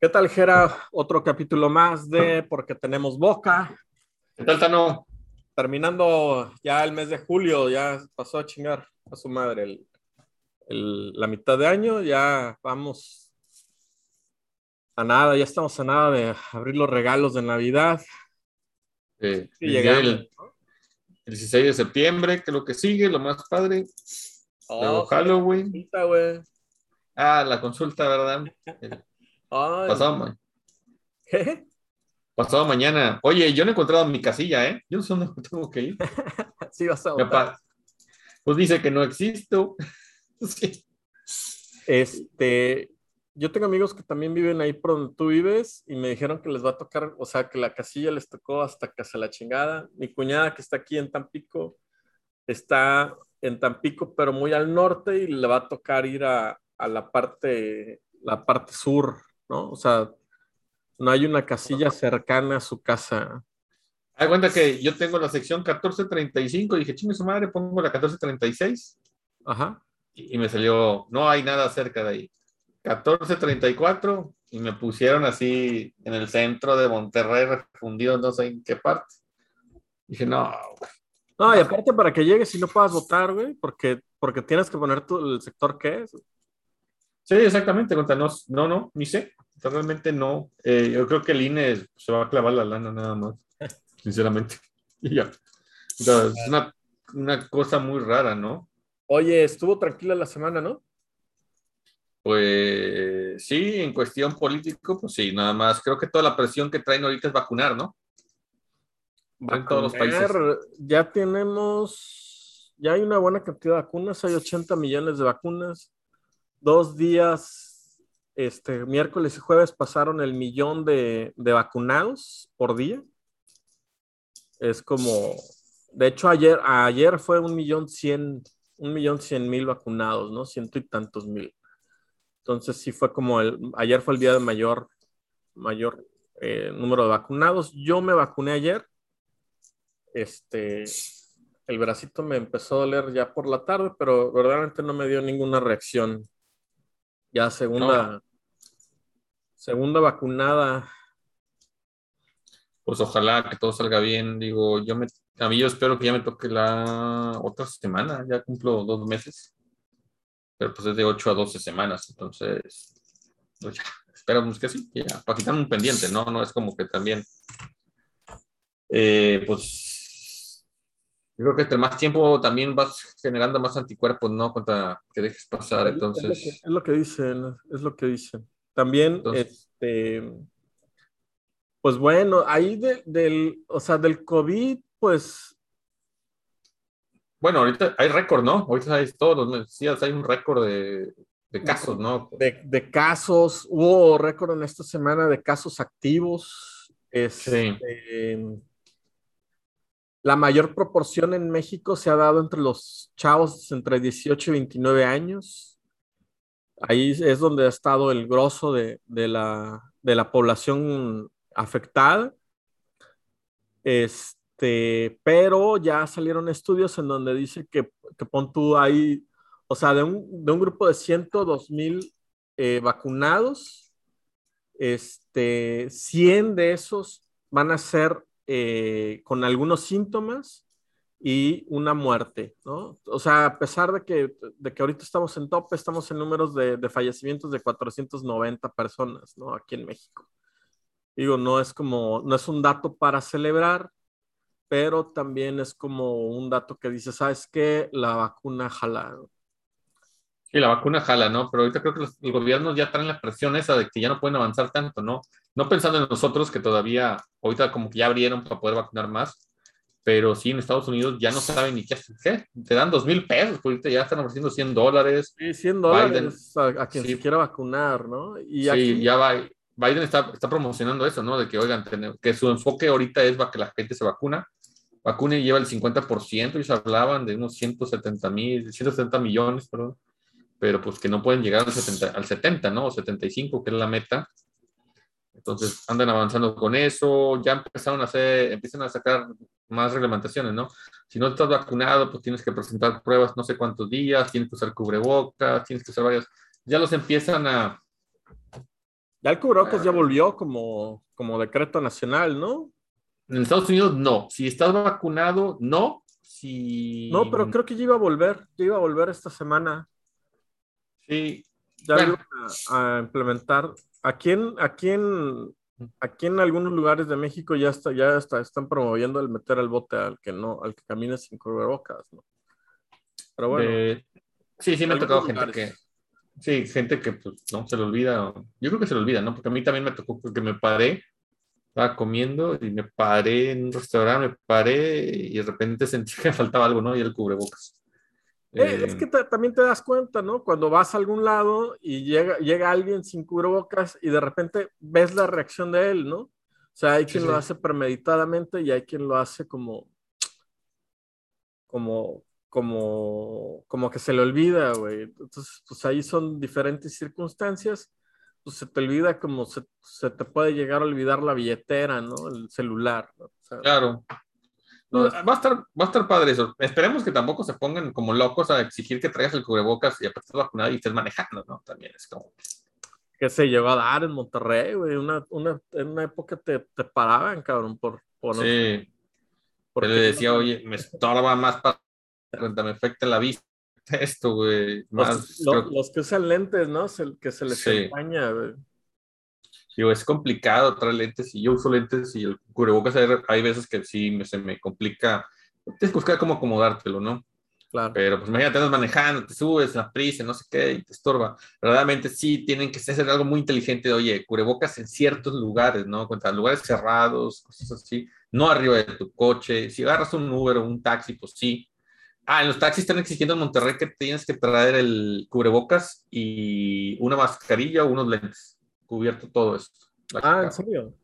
¿Qué tal, Jera? Otro capítulo más de Porque tenemos boca. ¿Qué tal, Tano? Terminando ya el mes de julio, ya pasó a chingar a su madre el, el- la mitad de año, ya vamos a nada, ya estamos a nada de abrir los regalos de Navidad. Eh, Y llegamos. el, el 16 de septiembre, que es lo que sigue, lo más padre. Luego Oh, Halloween. consulta, güey. Ah, la consulta, ¿verdad? El Ay, pasado, ma- ¿qué? pasado mañana. Oye, yo no he encontrado mi casilla, ¿eh? Yo no sé dónde tengo que ir. Sí, vas a votar. Pues dice que no existo. Sí. Este, yo tengo amigos que también viven ahí por donde tú vives y me dijeron que les va a tocar, o sea, que la casilla les tocó hasta casi la chingada. Mi cuñada que está aquí en Tampico está en Tampico, pero muy al norte y le va a tocar ir a, a la parte, la parte sur, ¿no? O sea, no hay una casilla cercana a su casa. Haz cuenta que yo tengo la sección 1435 y dije, chingue su madre, pongo la 1436 Ajá. y y me salió, no hay nada cerca de ahí. 1434 y me pusieron así en el centro de Monterrey, refundido, no sé en qué parte. Dije, no, No, y aparte para que llegues y no puedas votar, güey, porque, porque tienes que poner tu, el sector que es. sí, exactamente, contra, no, no, no, ni sé, realmente no. Eh, yo creo que el INE se va a clavar la lana nada más, sinceramente. Y ya. O sea, es una, una cosa muy rara, ¿no? Oye, estuvo tranquila la semana, ¿no? Pues sí, en cuestión político, pues sí, nada más. Creo que toda la presión que traen ahorita es vacunar, ¿no? En todos los países. Vacunar, Ya tenemos, ya hay una buena cantidad de vacunas, hay 80 millones de vacunas. Dos días, este, miércoles y jueves pasaron el millón de, de vacunados por día. Es como, de hecho ayer, ayer fue un millón cien, un millón cien mil vacunados, ¿no? Ciento y tantos mil. Entonces sí fue como el, ayer fue el día de mayor, mayor eh, número de vacunados. Yo me vacuné ayer este, el bracito me empezó a doler ya por la tarde, pero verdaderamente no me dio ninguna reacción. Ya segunda, segunda vacunada. Pues ojalá que todo salga bien. Digo, yo me, a mí yo espero que ya me toque la otra semana, ya cumplo dos meses. Pero pues es de 8 a 12 semanas, entonces, pues ya, esperamos que sí, ya, para quitar un pendiente, ¿no? No es como que también, eh, pues, yo creo que entre más tiempo también vas generando más anticuerpos, ¿no? Contra que dejes pasar, entonces, es lo que dicen, es lo que dicen. También, Entonces- este, pues bueno, ahí de- del, o sea, del COVID, pues bueno, ahorita hay récord, ¿no? Ahorita hay todos los días hay un récord de, de casos, ¿no? de, de casos, hubo récord en esta semana de casos activos. Este, La mayor proporción en México se ha dado entre los chavos entre 18 y 29 años. Ahí es donde ha estado el grosso de, de la, de la población afectada. Este, pero ya salieron estudios en donde dice que, que pon tú ahí, o sea, de un, de un grupo de 102 mil eh, vacunados, este, 100 de esos van a ser eh, con algunos síntomas y una muerte, ¿no? O sea, a pesar de que, de que ahorita estamos en tope, estamos en números de, de fallecimientos de 490 personas, ¿no? Aquí en México. Digo, no es como, no es un dato para celebrar, pero también es como un dato que dice, ¿sabes qué? La vacuna jala. Sí, la vacuna jala, ¿no? Pero ahorita creo que los, los gobiernos ya traen la presión esa de que ya no pueden avanzar tanto, ¿no? No pensando en nosotros que todavía, ahorita como que ya abrieron para poder vacunar más, pero sí en Estados Unidos ya no saben ni qué hacer. Te dan dos mil pesos, pues ahorita ya están ofreciendo 100 dólares. Sí, 100 dólares a, a, quien Sí. se quiera vacunar, ¿no? Y sí, aquí, ya va. Biden está, está promocionando eso, ¿no? De que, oigan, que su enfoque ahorita es que la gente se vacuna. Vacuna y lleva el 50%, ellos hablaban de unos 170 mil, 170 millones, perdón, pero pues que no pueden llegar al 70, al 70, ¿no? O 75, que es la meta. Entonces andan avanzando con eso, ya empezaron a hacer, empiezan a sacar más reglamentaciones, ¿no? Si no estás vacunado, pues tienes que presentar pruebas no sé cuántos días, tienes que usar cubrebocas, tienes que usar varias, ya los empiezan a, Ya el cubrebocas ya Ah. volvió como, como decreto nacional, ¿no? En Estados Unidos no. Si estás vacunado, no. Si... No, pero creo que ya iba a volver, ya iba a volver esta semana. Sí. Ya Bueno. lo iban a, a implementar. Aquí en, aquí en, aquí en algunos lugares de México ya está, ya está, están promoviendo el meter al bote al que no, al que camine sin cubrebocas, ¿no? Pero bueno, Eh, sí, sí me ha tocado gente que... Sí, gente que pues no se le olvida. Yo creo que se le olvida, ¿no? Porque a mí también me tocó que me paré, estaba comiendo y me paré en un restaurante, me paré y de repente sentí que faltaba algo, ¿no? Y el cubrebocas. Eh, es Eh, que te- también te das cuenta, ¿no? Cuando vas a algún lado y llega, llega alguien sin cubrebocas y de repente ves la reacción de él, ¿no? O sea, hay Sí, quien sí. lo hace premeditadamente y hay quien lo hace como, como, como, como que se le olvida, güey. Entonces, pues ahí son diferentes circunstancias. Pues se te olvida como se, se te puede llegar a olvidar la billetera, ¿no? El celular, ¿no? O sea, Claro. No, va, a estar, va a estar padre eso. Esperemos que tampoco se pongan como locos a exigir que traigas el cubrebocas y aparte vacunado y estés manejando, ¿no? También es como. que se llegó a dar en Monterrey, güey. Una, una, en una época te, te paraban, cabrón, por... por Sí. porque- le decía, oye, me estorba más para me afecta la vista esto, güey. Más, Los, creo- los que usan lentes, ¿no? Se- que se les Sí. empaña, güey. Digo, es complicado traer lentes y yo uso lentes y el cubrebocas hay, hay veces que sí me- se me complica. Tienes que buscar cómo acomodártelo, ¿no? Claro. Pero pues imagínate, andas manejando, te subes, la prisa, no sé qué, y te estorba. Verdaderamente sí tienen que hacer algo muy inteligente, de, oye, cubrebocas en ciertos lugares, ¿no? Contra lugares cerrados, cosas así, no arriba de tu coche. Si agarras un Uber o un taxi, pues sí. Ah, en los taxis están exigiendo en Monterrey que tienes que traer el cubrebocas y una mascarilla o unos lentes, cubierto todo esto. Ah. ¿en serio?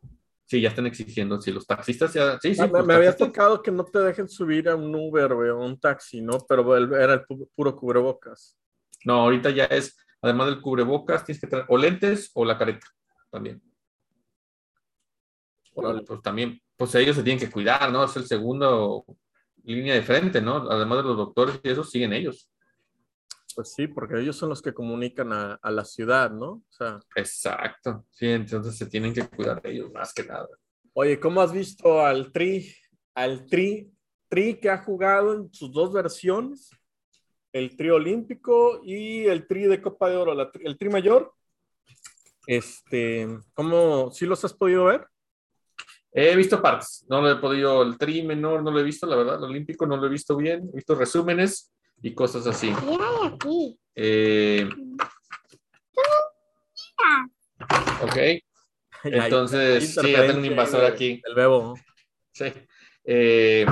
Sí, ya están exigiendo. Sí, los taxistas ya. Sí, sí. Ah, me, había tocado que no te dejen subir a un Uber, o un taxi, ¿no? Pero era el pu- puro cubrebocas. No, ahorita ya es, además del cubrebocas, tienes que traer o lentes o la careta también. Pues también, pues ellos se tienen que cuidar, ¿no? Es el segundo línea de frente, ¿no? Además de los doctores y eso, siguen ellos. Pues sí, porque ellos son los que comunican a, a la ciudad, ¿no? O sea, Exacto. Sí, entonces se tienen que cuidar ellos más que nada. oye, ¿cómo has visto al Tri? Al Tri, Tri que ha jugado en sus dos versiones, el Tri Olímpico y el Tri de Copa de Oro, la el Tri Mayor. Este, ¿cómo, sí los has podido ver? He visto partes, no lo he podido, el tri menor no lo he visto, la verdad, el olímpico no lo he visto bien, he visto resúmenes y cosas así. ¿Qué hay aquí? Eh, ok, Entonces, sí, ya tengo un invasor aquí. del bebo. sí. Eh,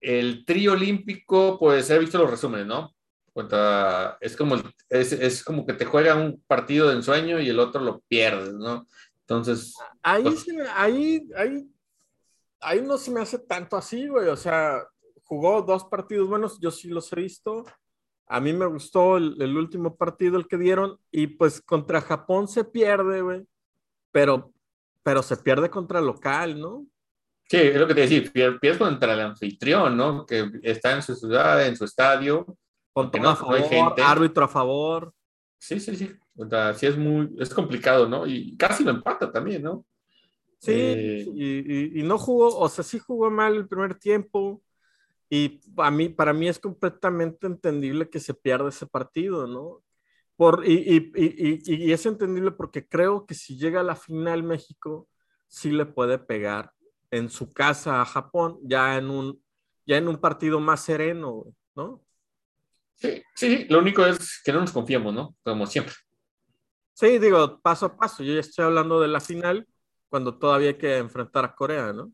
el tri olímpico, pues he visto los resúmenes, ¿no? Cuenta, es como, el- es, es como que te juega un partido de ensueño y el otro lo pierdes, ¿no? Entonces, Ahí, Pues- se ahí, ahí, ahí no se me hace tanto así, güey. O sea, jugó dos partidos buenos, yo sí los he visto. A mí me gustó el, el último partido, el que dieron, y pues contra Japón se pierde, güey. Pero, pero se pierde contra local, ¿no? sí, es lo que te decía, pier- pierdes contra el anfitrión, ¿no? Que está en su ciudad, en su estadio. Con no- a no hay favor, gente. árbitro a favor. Sí, sí, sí. O sea, sí es muy, es complicado, ¿no? Y casi lo empata también, ¿no? Sí, Eh, y, y- y no jugó, o sea, sí jugó mal el primer tiempo. Y a mí, para mí es completamente entendible que se pierda ese partido, ¿no? Por, y, y- y- y- es entendible porque creo que si llega a la final México, sí le puede pegar en su casa a Japón, ya en un, ya en un partido más sereno, ¿no? Sí, sí, sí. Lo único es que no nos confiemos, ¿no? Como siempre. Sí, digo, paso a paso. Yo ya estoy hablando de la final, cuando todavía hay que enfrentar a Corea, ¿no?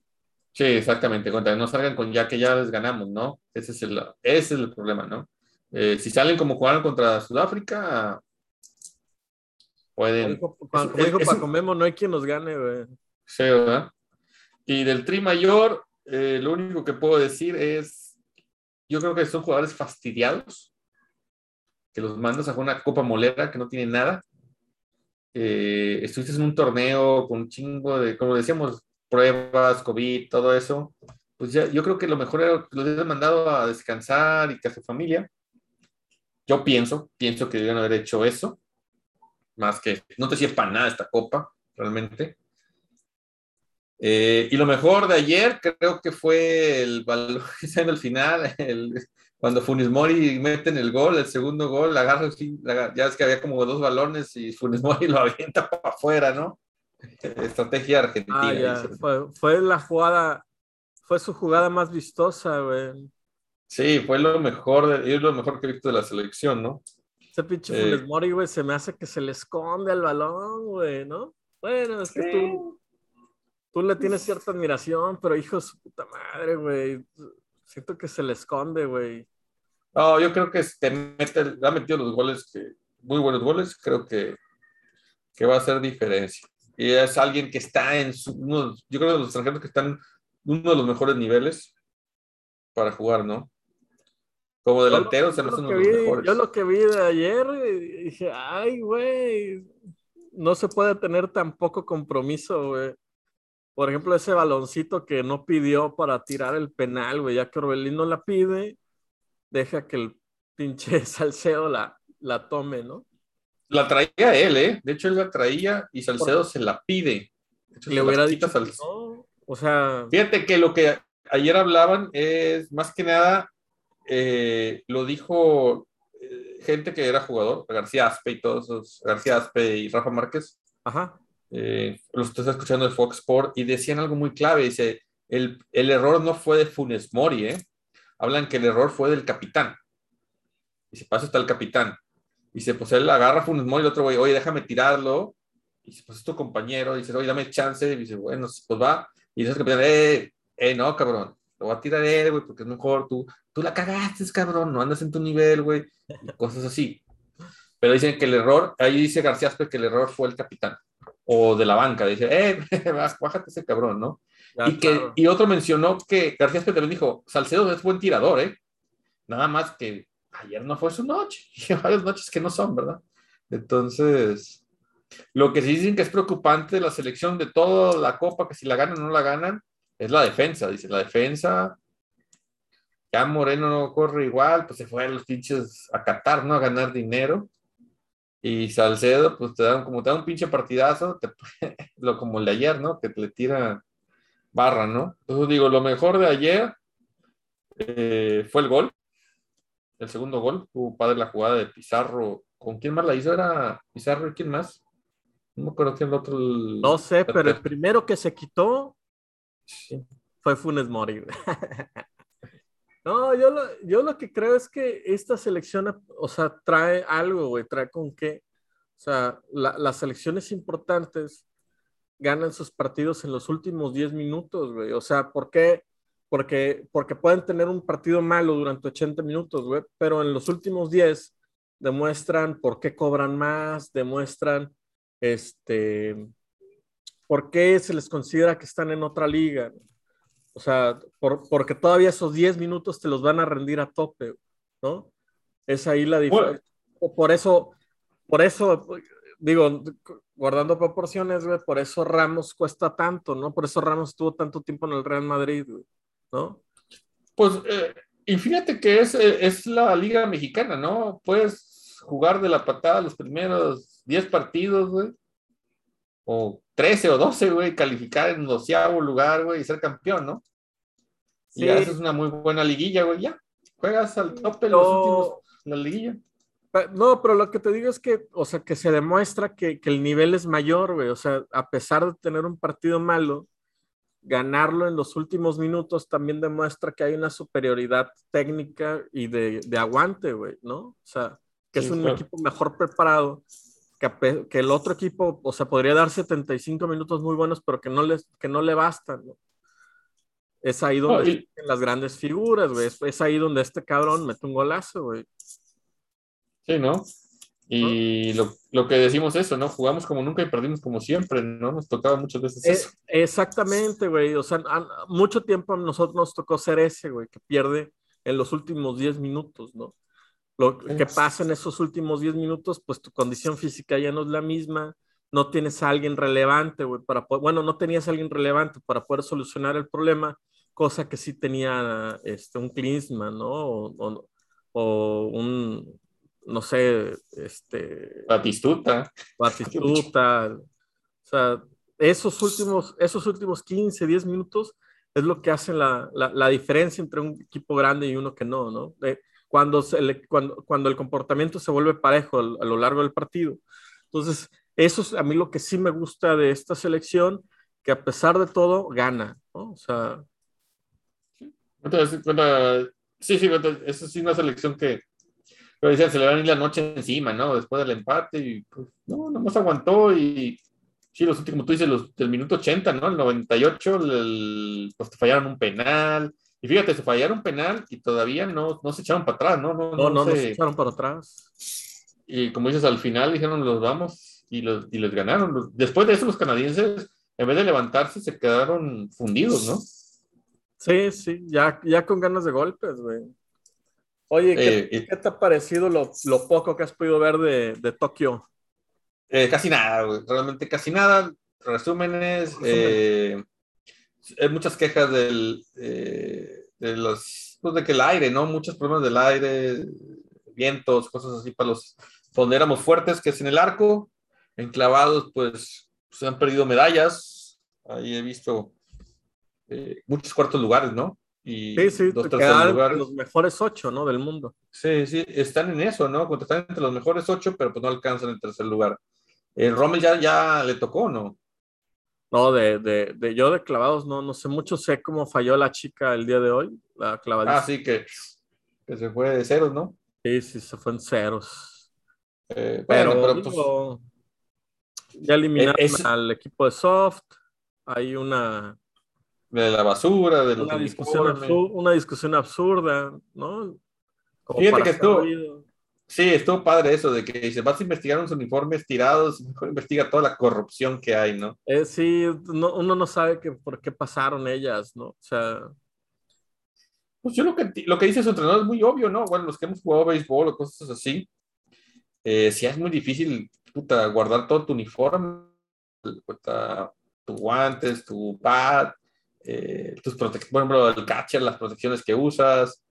Sí, exactamente. Contra no salgan con ya que ya les ganamos, ¿no? Ese es el, ese es el problema, ¿no? Eh, si salen como jugaron contra Sudáfrica, Como pueden. dijo, como dijo es Paco Memo, no hay quien nos gane, güey. Sí, ¿verdad? Y del Tri Mayor, eh, lo único que puedo decir es, yo creo que son jugadores fastidiados, que los mandas a una copa molera que no tiene nada. Eh, estuviste en un torneo con un chingo de, como decíamos, pruebas, COVID, todo eso. Pues ya, yo creo que lo mejor era que los hubieran mandado a descansar y que a su familia. Yo pienso, pienso que debían haber hecho eso. más que, no te sirve para nada esta copa, realmente. Eh, y lo mejor de ayer creo que fue el balón en el final, cuando Funes Mori mete en el gol, el segundo gol, agarra, ya es que había como dos balones y Funes Mori lo avienta para afuera, ¿no? Estrategia argentina. Ah, fue, fue, la jugada, fue su jugada más vistosa, güey. Sí, fue lo mejor, es lo mejor que he visto de la selección, ¿no? Ese pinche eh, Funes Mori, güey, se me hace que se le esconde al balón, güey, ¿no? Bueno, es que tú, tú le tienes cierta admiración, pero hijo de su puta madre, güey. Siento que se le esconde, güey. No, yo creo que te mete, ha metido los goles, que, muy buenos goles, creo que, que va a hacer diferencia. Y es alguien que está en su, yo creo que los extranjeros que están en uno de los mejores niveles para jugar, ¿no? Como delantero, se uno de los mejores. Yo lo que vi de ayer, dije, ay, güey, no se puede tener tan poco compromiso, güey. Por ejemplo, ese baloncito que no pidió para tirar el penal, güey, ya que Orbelín no la pide, deja que el pinche Salcedo la, la tome, ¿no? La traía él, ¿eh? De hecho, él la traía y Salcedo se la pide. Le hubiera dicho no, o sea... Fíjate que lo que ayer hablaban es, más que nada, eh, lo dijo eh, gente que era jugador, García Aspe y todos esos, García Aspe y Rafa Márquez. Ajá. Eh, los estoy escuchando de Fox Sport y decían algo muy clave, dice, el, el error no fue de Funes Mori, ¿eh? hablan que el error fue del capitán. Y se pasa está el capitán. Y se pues él agarra Funes Mori y el otro güey, oye, déjame tirarlo. Y dice, pues es tu compañero. Y dice, oye, dame chance. Y dice, bueno, pues va. Y dice eh, eh, no, cabrón. Lo va a tirar él, güey, porque es mejor tú. Tú la cagaste, cabrón. No andas en tu nivel, güey. cosas así. Pero dicen que el error, ahí dice García Aspe que el error fue el capitán. O de la banca. Dice, eh, bájate ese cabrón, ¿no? y, que, y otro mencionó que García Espe también dijo, Salcedo es buen tirador, ¿eh? Nada más que ayer no fue su noche, y varias noches que no son, ¿verdad? Entonces, lo que sí dicen que es preocupante la selección de toda la copa, que si la ganan o no la ganan, es la defensa. Dice, la defensa, ya Moreno no corre igual, pues se fue a los pinches a Qatar, ¿no? A ganar dinero. Y Salcedo, pues te dan, como te da un pinche partidazo, lo como el de ayer, ¿no? Que le tira barra, ¿no? Entonces digo, lo mejor de ayer eh, fue el gol, el segundo gol, tuvo padre la jugada de Pizarro. ¿Con quién más la hizo? ¿Era Pizarro y quién más? No me acuerdo quién el otro. No sé, pero el primero que se quitó fue Funes Mori. no, yo lo, yo lo que creo es que esta selección, o sea, trae algo, güey, trae con qué. O sea, las selecciones importantes ganan sus partidos en los últimos 10 minutos, güey. O sea, ¿por qué? Porque, porque pueden tener un partido malo durante 80 minutos, güey, pero en los últimos 10 demuestran por qué cobran más, demuestran este, por qué se les considera que están en otra liga. O sea, porque todavía esos 10 minutos te los van a rendir a tope, ¿no? Es ahí la diferencia. Por eso, por eso, digo, guardando proporciones, güey, por eso Ramos cuesta tanto, ¿no? Por eso Ramos estuvo tanto tiempo en el Real Madrid, güey, ¿no? Pues, eh, y fíjate que es, eh, es la Liga Mexicana, ¿no? Puedes jugar de la patada los primeros 10 partidos, güey, o 13 o 12, güey, calificar en doceavo lugar, güey, y ser campeón, ¿no? Sí. Y haces una muy buena liguilla, güey, ya. Juegas al tope los últimos, la liguilla. No, pero lo que te digo es que, o sea, que se demuestra que, el nivel es mayor, güey. O sea, a pesar de tener un partido malo, ganarlo en los últimos minutos también demuestra que hay una superioridad técnica y de, aguante, güey, ¿no? O sea, que es un equipo mejor preparado, que, que, el otro equipo, o sea, podría dar 75 minutos muy buenos, pero que no, les, que no le bastan, ¿no? Es ahí donde las grandes figuras, güey. es ahí donde este cabrón mete un golazo, güey. Sí, ¿no? Y lo, lo, que decimos eso, ¿no? Jugamos como nunca y perdimos como siempre, ¿no? Nos tocaba muchas veces eso. exactamente, güey. O sea, mucho tiempo a nosotros nos tocó ser ese, güey, que pierde en los últimos 10 minutos, ¿no? Lo que pasa en esos últimos 10 minutos, pues tu condición física ya no es la misma, no tienes a alguien relevante, güey, para poder, bueno, no tenías a alguien relevante para poder solucionar el problema, cosa que sí tenía este, un Klinsmann, ¿no? o un, no sé, este... Batistuta. Batistuta. o sea, esos últimos, esos últimos 15, 10 minutos es lo que hace la, la, diferencia entre un equipo grande y uno que no, ¿no? cuando, se cuando, cuando el comportamiento se vuelve parejo a, lo largo del partido. Entonces, eso es a mí lo que sí me gusta de esta selección, que a pesar de todo, gana, ¿no? O sea... Entonces, sí, sí, sí es una selección que, pero decían, se le van a ir la noche encima, ¿no? Después del empate, y pues, no, no más aguantó y sí, los últimos, como tú dices, los del minuto 80, ¿no? El 98, pues te fallaron un penal. Y fíjate, se fallaron un penal y todavía no, no se echaron para atrás, ¿no? No, no, no, se... echaron para atrás. Y como dices, al final dijeron, los vamos y, los, y les ganaron. Después de eso, los canadienses, en vez de levantarse, se quedaron fundidos, ¿no? Sí, sí, ya, ya con ganas de golpes, güey. Oye, ¿qué, eh, ¿qué, te ha parecido lo, lo, poco que has podido ver de, de Tokio? Eh, casi nada, güey. Realmente casi nada. Resúmenes. Eh, hay muchas quejas del, eh, de los, pues de que el aire, ¿no? Muchos problemas del aire, vientos, cosas así para los donde éramos fuertes, que es en el arco. Enclavados, pues se han perdido medallas. Ahí he visto muchos cuartos lugares, ¿no? Y sí, sí, dos lugares. los mejores ocho, ¿no? Del mundo. Sí, sí, están en eso, ¿no? Están entre los mejores ocho, pero pues no alcanzan el tercer lugar. El Rommel ya, ya le tocó, ¿no? No, de, de, de, yo de clavados no, no sé mucho, sé cómo falló la chica el día de hoy, la. Ah, sí, que, que se fue de ceros, ¿no? Sí, sí, se fue en ceros. Eh, pero, pero pues, ya eliminaron al equipo de soft, hay una... De la basura, de los una discusión, absurda, una discusión absurda, ¿no? Como Fíjate que esto, Sí, estuvo padre eso de que dice, vas a investigar unos uniformes tirados, mejor investiga toda la corrupción que hay, ¿no? Eh, sí, uno no sabe que, por qué pasaron ellas, ¿no? O sea... Pues yo lo que, lo que dice su entrenador es muy obvio, ¿no? Bueno, los que hemos jugado béisbol o cosas así, eh, si es muy difícil, puta, guardar todo tu uniforme, puta, tus guantes, tu pad, eh, tus protecciones, por ejemplo, el catcher, las protecciones que usas,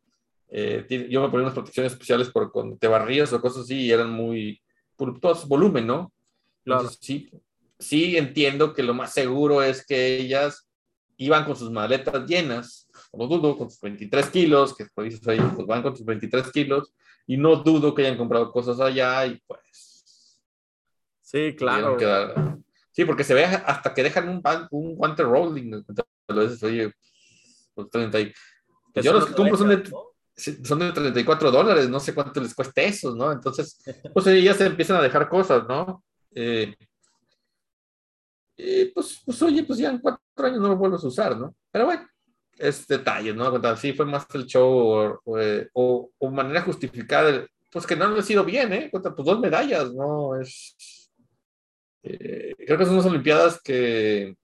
eh, yo me ponía unas protecciones especiales por cuando te barrías o cosas así y eran muy, por todo volumen, ¿no? Claro. sí, sí entiendo que lo más seguro es que ellas iban con sus maletas llenas, no dudo, con sus 23 kilos, que pues dices ahí, pues van con sus 23 kilos, y no dudo que hayan comprado cosas allá y pues... Sí, claro. sí, porque se ve hasta que dejan un, un guante rolling, entonces, oye, pues 30 y... yo los que compro son de son de 34 dólares, no sé cuánto les cuesta eso, ¿no? Entonces, pues ya se empiezan a dejar cosas, ¿no? Eh, pues, pues, oye, pues ya en cuatro años no lo vuelves a usar, ¿no? Pero bueno, es detalle, ¿no? Sí, fue más el show o, o, manera justificada, pues que no han sido bien, ¿eh? Pues dos medallas, ¿no? Es. Eh, creo que son unas Olimpiadas que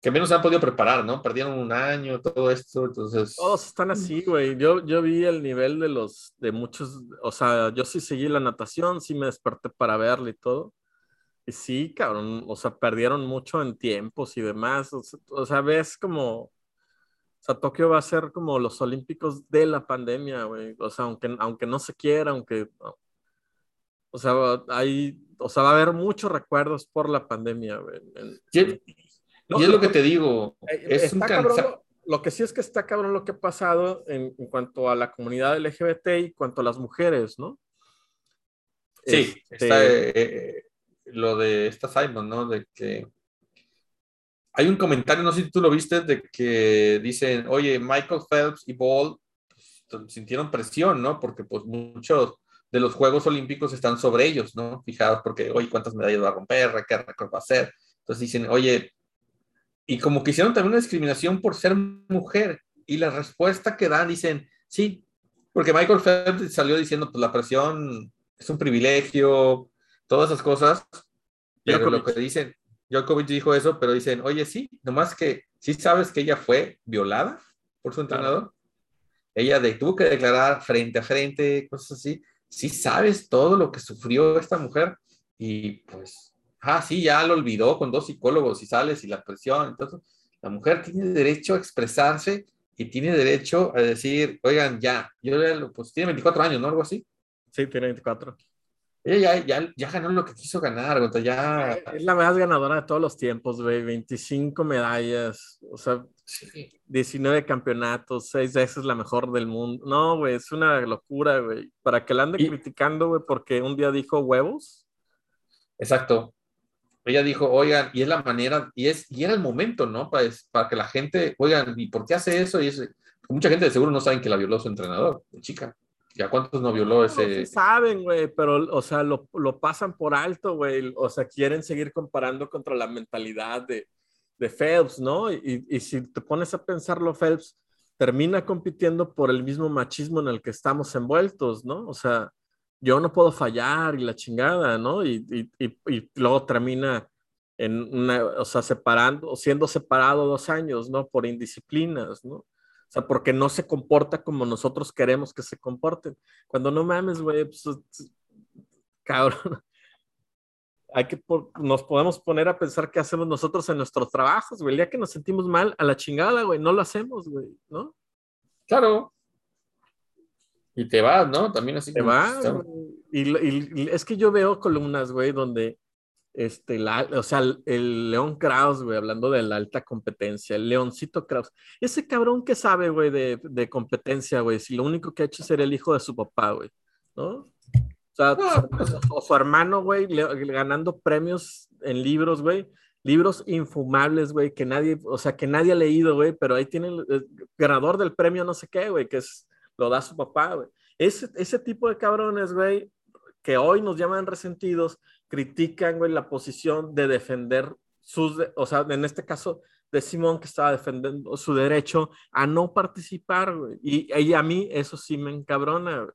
que menos se han podido preparar, ¿no? Perdieron un año, todo esto, entonces... Todos están así, güey. Yo, yo vi el nivel de los, de muchos, o sea, yo sí seguí la natación, sí me desperté para verla y todo. Y sí, cabrón, o sea, perdieron mucho en tiempos y demás. O sea, ves como, o sea, Tokio va a ser como los Olímpicos de la pandemia, güey. O sea, aunque, aunque no se quiera, aunque, o sea, hay, o sea, va a haber muchos recuerdos por la pandemia, güey. Y es lo que te digo, eh, es un Lo que sí es que está cabrón lo que ha pasado en, cuanto a la comunidad LGBT y cuanto a las mujeres, ¿no? Sí, este está eh, lo de esta Simon, ¿no? De que hay un comentario, no sé si tú lo viste, de que dicen, oye, Michael Phelps y Ball pues, sintieron presión, ¿no? Porque pues muchos de los Juegos Olímpicos están sobre ellos, ¿no? Fijados porque, oye, ¿cuántas medallas va a romper? ¿Qué récord va a hacer? Entonces dicen, oye, y como que hicieron también una discriminación por ser mujer. Y la respuesta que dan dicen, sí, porque Michael Phelps salió diciendo, pues la presión es un privilegio, todas esas cosas. Pero lo que dicen, Djokovic dijo eso, pero dicen, oye, sí, nomás que sí sabes que ella fue violada por su entrenador. Ella de, tuvo que declarar frente a frente, cosas así. Sí sabes todo lo que sufrió esta mujer y pues ah, sí, ya lo olvidó con dos psicólogos y sales y la presión. Entonces, la mujer tiene derecho a expresarse y tiene derecho a decir, oigan, ya, yo pues tiene 24 años, ¿no? Algo así. Sí, tiene 24. Ella ya, ya, ya ganó lo que quiso ganar, güey. Ya. Es la más ganadora de todos los tiempos, güey. 25 medallas, o sea, Sí. 19 campeonatos, 6 veces la mejor del mundo. No, güey, es una locura, güey. Para que la ande Y- criticando, güey, porque un día dijo huevos. Exacto. Ella dijo, oigan, y es la manera, y es, y era el momento, ¿no? Para, para que la gente, oigan, ¿y por qué hace eso? Y es, mucha gente de seguro no saben que la violó su entrenador, chica. ¿Ya cuántos no violó No, ese? sí saben, güey, pero, o sea, lo, lo pasan por alto, güey. O sea, quieren seguir comparando contra la mentalidad de, de Phelps, ¿no? Y, y si te pones a pensarlo, Phelps termina compitiendo por el mismo machismo en el que estamos envueltos, ¿no? O sea, yo no puedo fallar y la chingada, ¿no? Y, y, y, luego termina en una, o sea, separando, siendo separado dos años, ¿no? Por indisciplinas, ¿no? O sea, porque no se comporta como nosotros queremos que se comporten. Cuando no mames, güey, pues, cabrón. Hay que, nos podemos poner a pensar qué hacemos nosotros en nuestros trabajos, güey. El día que nos sentimos mal, a la chingada, güey, no lo hacemos, güey, ¿no? Claro. Y te vas, ¿no? También así. Se como- va, güey. y, y- y es que yo veo columnas, güey, donde, este, la, o sea, el, el León Kraus, güey, hablando de la alta competencia, el Leoncito Kraus, ese cabrón que sabe, güey, de, de competencia, güey, si lo único que ha hecho es ser el hijo de su papá, güey, ¿no? O sea, No, pues- su- o su hermano, güey, ganando premios en libros, güey, libros infumables, güey, que nadie, o sea, que nadie ha leído, güey, pero ahí tiene el, el ganador del premio no sé qué, güey, que es, lo da su papá, güey. Ese, ese tipo de cabrones, güey, que hoy nos llaman resentidos, critican, güey, la posición de defender sus, o sea, en este caso de Simón que estaba defendiendo su derecho a no participar, güey. Y, y a mí eso sí me encabrona, güey.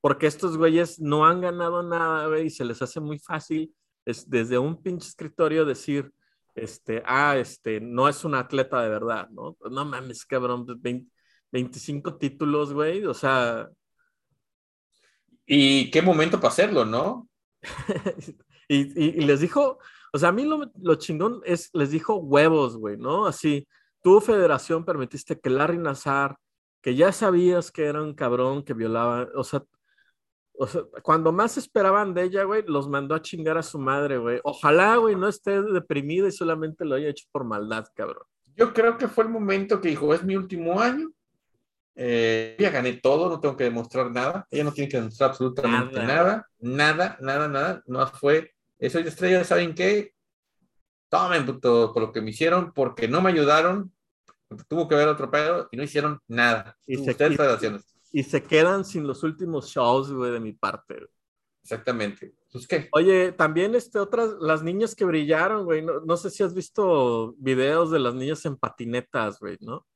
Porque estos güeyes no han ganado nada, güey, y se les hace muy fácil es, desde un pinche escritorio decir, este, ah, este, no es un atleta de verdad, ¿no? No mames, cabrón, 20 25 títulos, güey, o sea, Y qué momento para hacerlo, ¿no? y, y- y les dijo, o sea, a mí lo, lo chingón es, les dijo huevos, güey, ¿no? Así, tú, federación, permitiste que Larry Nazar, que ya sabías que era un cabrón que violaba, o sea, o sea, cuando más esperaban de ella, güey, los mandó a chingar a su madre, güey. Ojalá, güey, no esté deprimida y solamente lo haya hecho por maldad, cabrón. Yo creo que fue el momento que dijo, es mi último año. Eh, ya gané todo, no tengo que demostrar nada. Ella no tiene que demostrar absolutamente Nada. nada, nada, nada. No fue, eh, soy estrella, ¿saben qué? Tomen puto, por lo que me hicieron, porque no me ayudaron, tuvo que haber otro pedo y no hicieron nada. Y se- y-. Y se quedan sin los últimos shows, güey, de mi parte. güey. Exactamente. Pues, ¿qué? Oye, también este, otras, las niñas que brillaron, güey. No, no sé si has visto videos de las niñas en patinetas, güey, ¿no?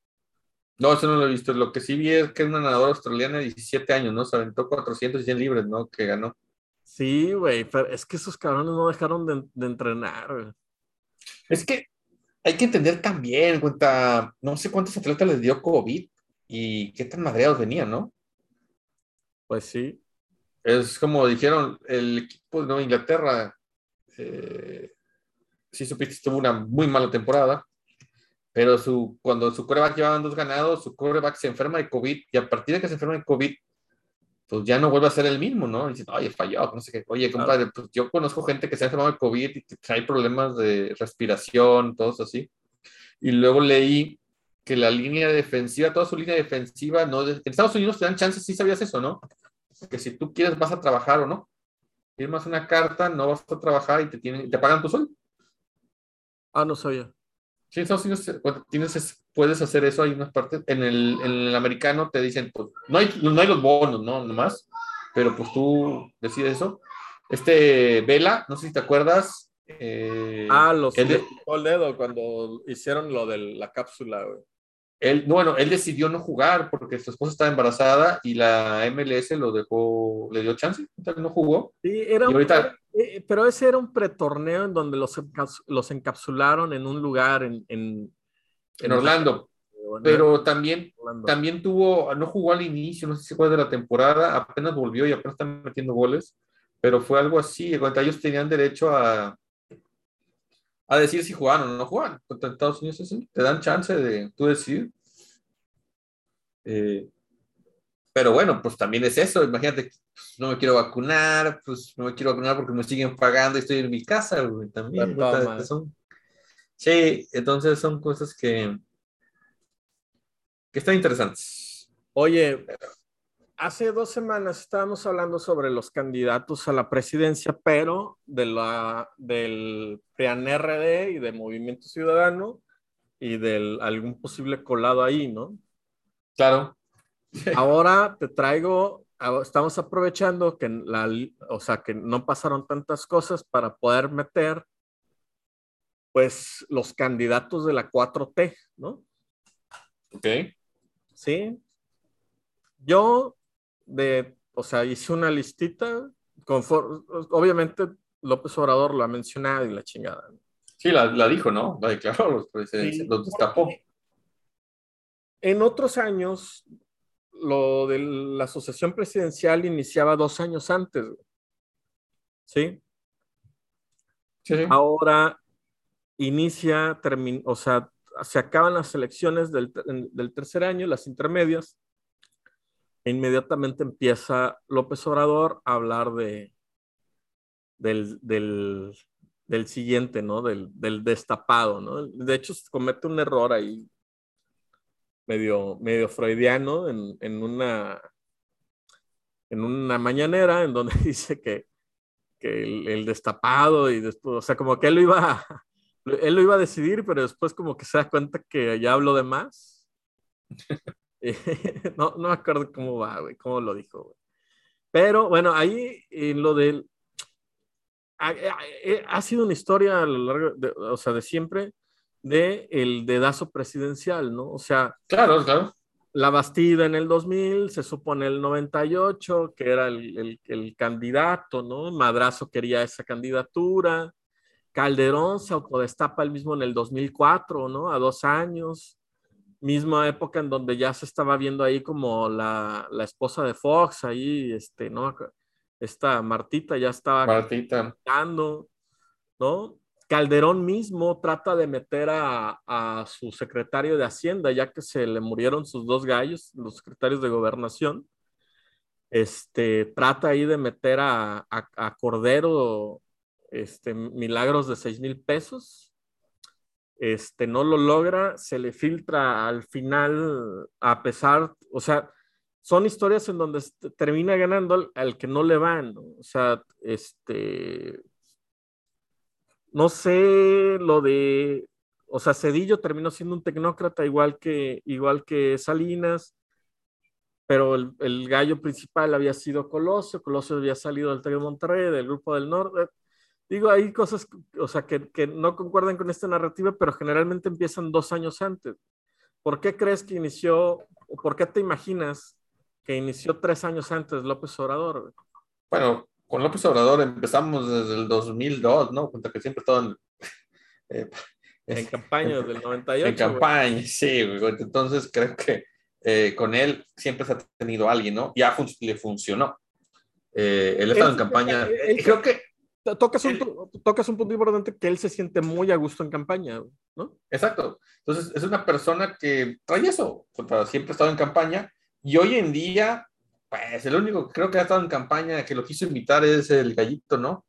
No, eso no lo he visto. Lo que sí vi es que es una nadadora australiana de 17 años, ¿no? Se aventó 400 y 100 libres, ¿no? Que ganó. Sí, güey, pero es que esos cabrones no dejaron de, de entrenar, güey. Es que hay que entender también, cuenta, no sé cuántos atletas les dio COVID y qué tan madreados venían, ¿no? Pues sí. Es como dijeron, el equipo de Nueva Inglaterra, eh, sí supiste, tuvo una muy mala temporada, pero su, cuando su coreback llevaban dos ganados, su coreback se enferma de COVID y a partir de que se enferma de COVID, pues ya no vuelve a ser el mismo, ¿no? Y dicen, oye, falló, no sé qué. Oye, compadre, pues yo conozco gente que se ha enfermado de COVID y que hay problemas de respiración, todos así. Y luego leí que la línea defensiva, toda su línea defensiva, no, en Estados Unidos te dan chances, sí sabías eso, ¿no? Que si tú quieres vas a trabajar o no. Firmas una carta, no vas a trabajar y te, tienen, te pagan tu sueldo. Ah, no sabía. Sí, en Estados Unidos eh, cuando tienes, es- puedes hacer eso, hay unas partes. En el, en el americano te dicen, pues, no hay, no hay los bonos, ¿no? Nomás, pero pues tú decides eso. Este Vela, no sé si te acuerdas. eh, Ah, los él, el dedo cuando hicieron lo de la cápsula, güey. él, bueno, él decidió no jugar porque su esposa estaba embarazada y la MLS lo dejó, le dio chance, entonces no jugó. Sí, era Y un, ahorita- eh, pero ese era un pretorneo en donde los, los encapsularon en un lugar en, en, En Orlando, en pero también Orlando. también tuvo, no jugó al inicio, no sé si fue de la temporada, apenas volvió y apenas están metiendo goles, pero fue algo así, ellos tenían derecho a, a decir si jugaban o no. Contra Estados Unidos te dan chance de tú decir. Eh, Pero bueno, pues también es eso. Imagínate, pues, no me quiero vacunar, pues no me quiero vacunar porque me siguen pagando y estoy en mi casa, güey, también. Son, sí, entonces son cosas que, que están interesantes. Oye, hace dos semanas estábamos hablando sobre los candidatos a la presidencia, pero de la, del PRIAN-RD y de Movimiento Ciudadano y de algún posible colado ahí, ¿no? Claro. Ahora te traigo, estamos aprovechando que la, o sea, que no pasaron tantas cosas para poder meter, pues, los candidatos de la 4T, ¿no? Ok. Sí. Yo, de, o sea, hice una listita, obviamente López Obrador lo ha mencionado y la chingada. Sí, la, dijo, ¿no? La declaró, los, los destapó. En otros años, lo de la asociación presidencial iniciaba dos años antes. ¿Sí? Sí. Ahora inicia, o sea, se acaban las elecciones del, tercer año, las intermedias, e inmediatamente empieza López Obrador a hablar de, del, del, siguiente, ¿no? Del, del, destapado, ¿no? De hecho, comete un error ahí medio, medio freudiano en, en, una, en una mañanera en donde dice que, que el, destapado y después, o sea, como que él lo iba, él lo iba a decidir, pero después como que se da cuenta que ya habló de más. no, no me acuerdo cómo va, güey, cómo lo dijo, güey. Pero bueno, ahí en lo del... Ha, ha, sido una historia a lo largo, de, o sea, de siempre, de el dedazo presidencial, ¿no? O sea, claro, claro. La Bastida en el 2000, se supone el 98, que era el, el, candidato, ¿no? Madrazo quería esa candidatura. Calderón se autodestapa el mismo en el 2004, ¿no? A dos años. Misma época en donde ya se estaba viendo ahí como la, la esposa de Fox, ahí, este, ¿no? Esta Martita ya estaba Martita. ¿no? Calderón mismo trata de meter a, su secretario de Hacienda, ya que se le murieron sus dos gallos, los secretarios de gobernación. Este, trata ahí de meter a, Cordero este, milagros de seis mil pesos. Este, no lo logra, se le filtra al final, a pesar, o sea, son historias en donde termina ganando al, que no le van, o sea, este, no sé lo de, o sea, Cedillo terminó siendo un tecnócrata igual que, igual que Salinas, pero el, gallo principal había sido Colosio, Colosio había salido del de Monterrey, del Grupo del Norte. Digo, hay cosas, o sea, que, que no concuerdan con esta narrativa, pero generalmente empiezan dos años antes. ¿Por qué crees que inició, o por qué te imaginas que inició tres años antes López Obrador? Bueno, con López Obrador empezamos desde el 2002, ¿no? Cuenta que siempre estaban... Eh, en campaña del 98. En campaña, sí, güey. Entonces creo que eh, con él siempre se ha tenido alguien, ¿no? Ya le funcionó. Eh, él estaba en campaña. creo que tocas un, tocas un punto importante que él se siente muy a gusto en campaña, ¿no? Exacto. Entonces, es una persona que trae eso, siempre ha estado en campaña y hoy en día pues el único que creo que ha estado en campaña que lo quiso invitar es el gallito, ¿no?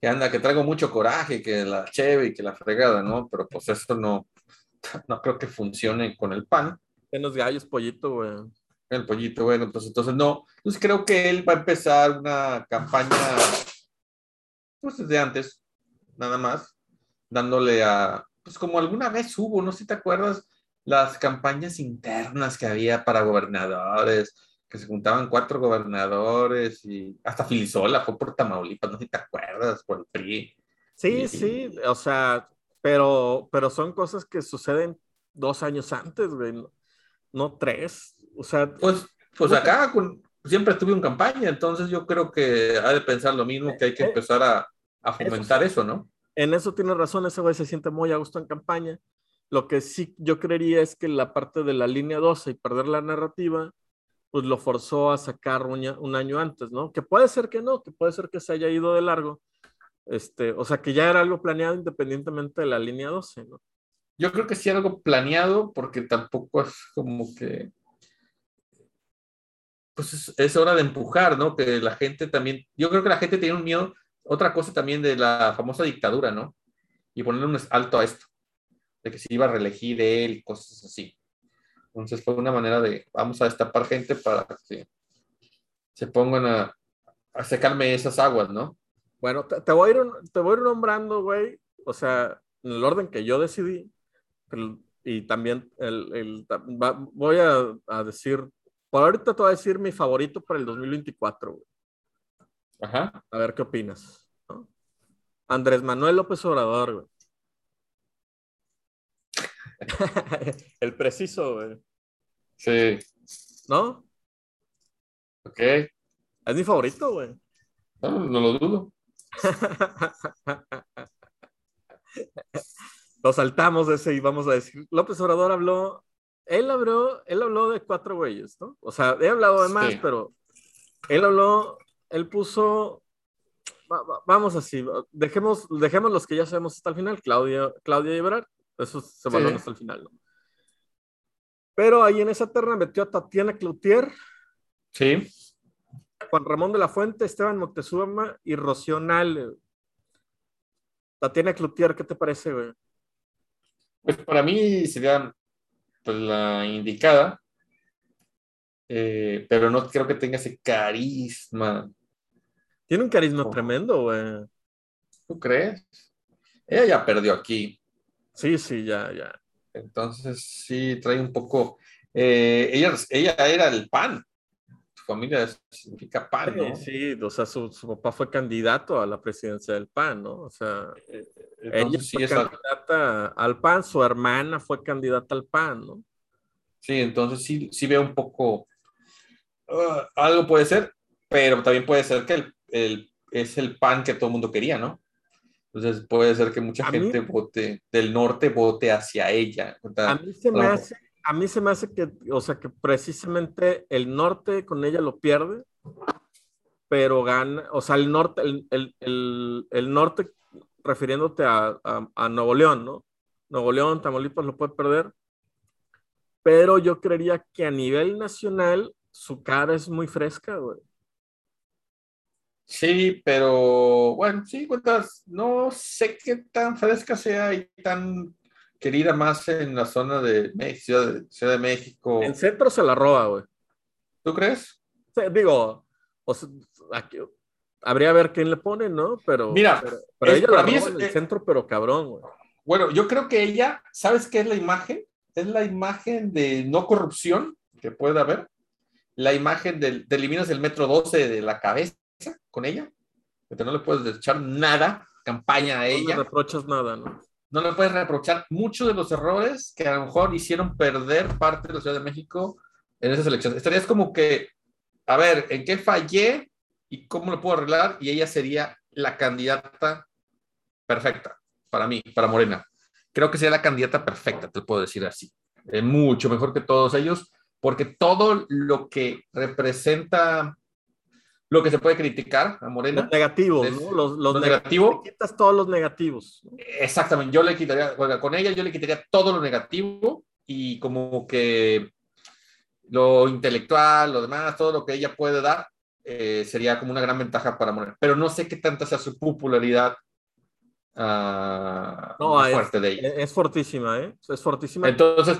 Que anda, que traigo mucho coraje, que la cheve y que la fregada, ¿no? Pero pues eso no, no creo que funcione con el pan. En los gallos, pollito, güey. El pollito, bueno, pues entonces no. Entonces creo que él va a empezar una campaña, pues desde antes, nada más, dándole a, pues como alguna vez hubo, no sé si te acuerdas, las campañas internas que había para gobernadores, que se juntaban cuatro gobernadores y hasta Filisola fue por Tamaulipas, no sé si te acuerdas, por el PRI. Sí, sí, o sea, pero, pero son cosas que suceden dos años antes, güey, no, tres. O sea, pues, pues acá siempre estuve en campaña, entonces yo creo que ha de pensar lo mismo, que hay que eh, empezar a, a fomentar eso, ¿no? En eso tiene razón, ese güey se siente muy a gusto en campaña lo que sí yo creería es que la parte de la línea 12 y perder la narrativa, pues lo forzó a sacar un, año antes, ¿no? Que puede ser que no, que puede ser que se haya ido de largo. Este, o sea, que ya era algo planeado independientemente de la línea 12, ¿no? Yo creo que sí algo planeado porque tampoco es como que pues es, hora de empujar, ¿no? Que la gente también, yo creo que la gente tiene un miedo, otra cosa también de la famosa dictadura, ¿no? Y ponerle un alto a esto, de que se iba a reelegir él y cosas así. Entonces fue una manera de, vamos a destapar gente para que se pongan a, a secarme esas aguas, ¿no? Bueno, te, te, voy, a ir, te voy a ir nombrando, güey, o sea, en el orden que yo decidí, pero, y también el, el va, voy a, a, decir, por ahorita te voy a decir mi favorito para el 2024, güey. Ajá. A ver qué opinas. ¿no? Andrés Manuel López Obrador, güey. el preciso, güey. Sí. ¿No? Ok. Es mi favorito, güey. No, no lo dudo. Lo saltamos ese y vamos a decir, López Obrador habló, él habló, él habló de cuatro güeyes, ¿no? O sea, he hablado de más, sí. pero él habló, él puso, vamos así, dejemos, dejemos los que ya sabemos hasta el final, Claudia, Claudia Ebrard, eso se valora sí. hasta el final, ¿no? Pero ahí en esa terna metió a Tatiana Cloutier. Sí. Juan Ramón de la Fuente, Esteban Moctezuma y Rocío Nale. Tatiana Cloutier, ¿qué te parece, güey? Pues para mí sería pues, la indicada, eh, pero no creo que tenga ese carisma. Tiene un carisma oh. tremendo, güey. ¿Tú crees? Ella ya perdió aquí. Sí, sí, ya, ya. Entonces sí trae un poco. Eh, ella, ella era el PAN. Su familia significa PAN, ¿no? Sí, sí o sea, su, su, papá fue candidato a la presidencia del PAN, ¿no? O sea, Eh, ella sí fue candidata al PAN, su hermana fue candidata al PAN, ¿no? Sí, entonces sí, sí veo un poco. ah, algo puede ser, pero también puede ser que el, el- es el PAN que todo el mundo quería, ¿no? Entonces puede ser que mucha A mí- gente vote del norte vote hacia ella. A mí se me hace, a mí se me hace que, o sea, que precisamente el norte con ella lo pierde, pero gana, o sea, el norte, el, el, el, el norte refiriéndote a, a, a Nuevo León, ¿no? Nuevo León, Tamaulipas lo puede perder, pero yo creería que a nivel nacional su cara es muy fresca, güey. Sí, pero bueno, sí, cuentas, no sé qué tan fresca sea y tan querida más en la zona de México, Ciudad de, Ciudad de México. En centro se la roba, güey. ¿Tú crees? Sea, digo, o sea, aquí, habría que ver quién le pone, ¿no? Pero, Mira, pero, pero es- ella para la mí roba es- en el eh, centro, pero cabrón, güey. Bueno, yo creo que ella, ¿sabes qué es la imagen? Es la imagen de no corrupción que puede haber, la imagen del, te eliminas el metro 12 de la cabeza con ella, que no le puedes echar nada, campaña a No le ella, reprochas nada, ¿no? no le puedes reprochar muchos de los errores que a lo mejor hicieron perder parte de la Ciudad de México en esas elecciones. Estarías como que, a ver, ¿en qué fallé y cómo lo puedo arreglar? Y ella sería la candidata perfecta para mí, para Morena. Creo que sería la candidata perfecta, te puedo decir así. Eh, mucho mejor que todos ellos, porque todo lo que representa, lo que se puede criticar a Morena, Los negativos, es- ¿no? Los, los lo neg- negativo. le quitas todos los negativos. Exactamente, yo le quitaría, con ella yo le quitaría todo lo negativo y como que lo intelectual, lo demás, todo lo que ella puede dar, eh, sería como una gran ventaja para Morena. Pero no sé qué tanta sea su popularidad ah, No, es, fuerte de ella. es fortísima, ¿eh? Es fortísima. Entonces,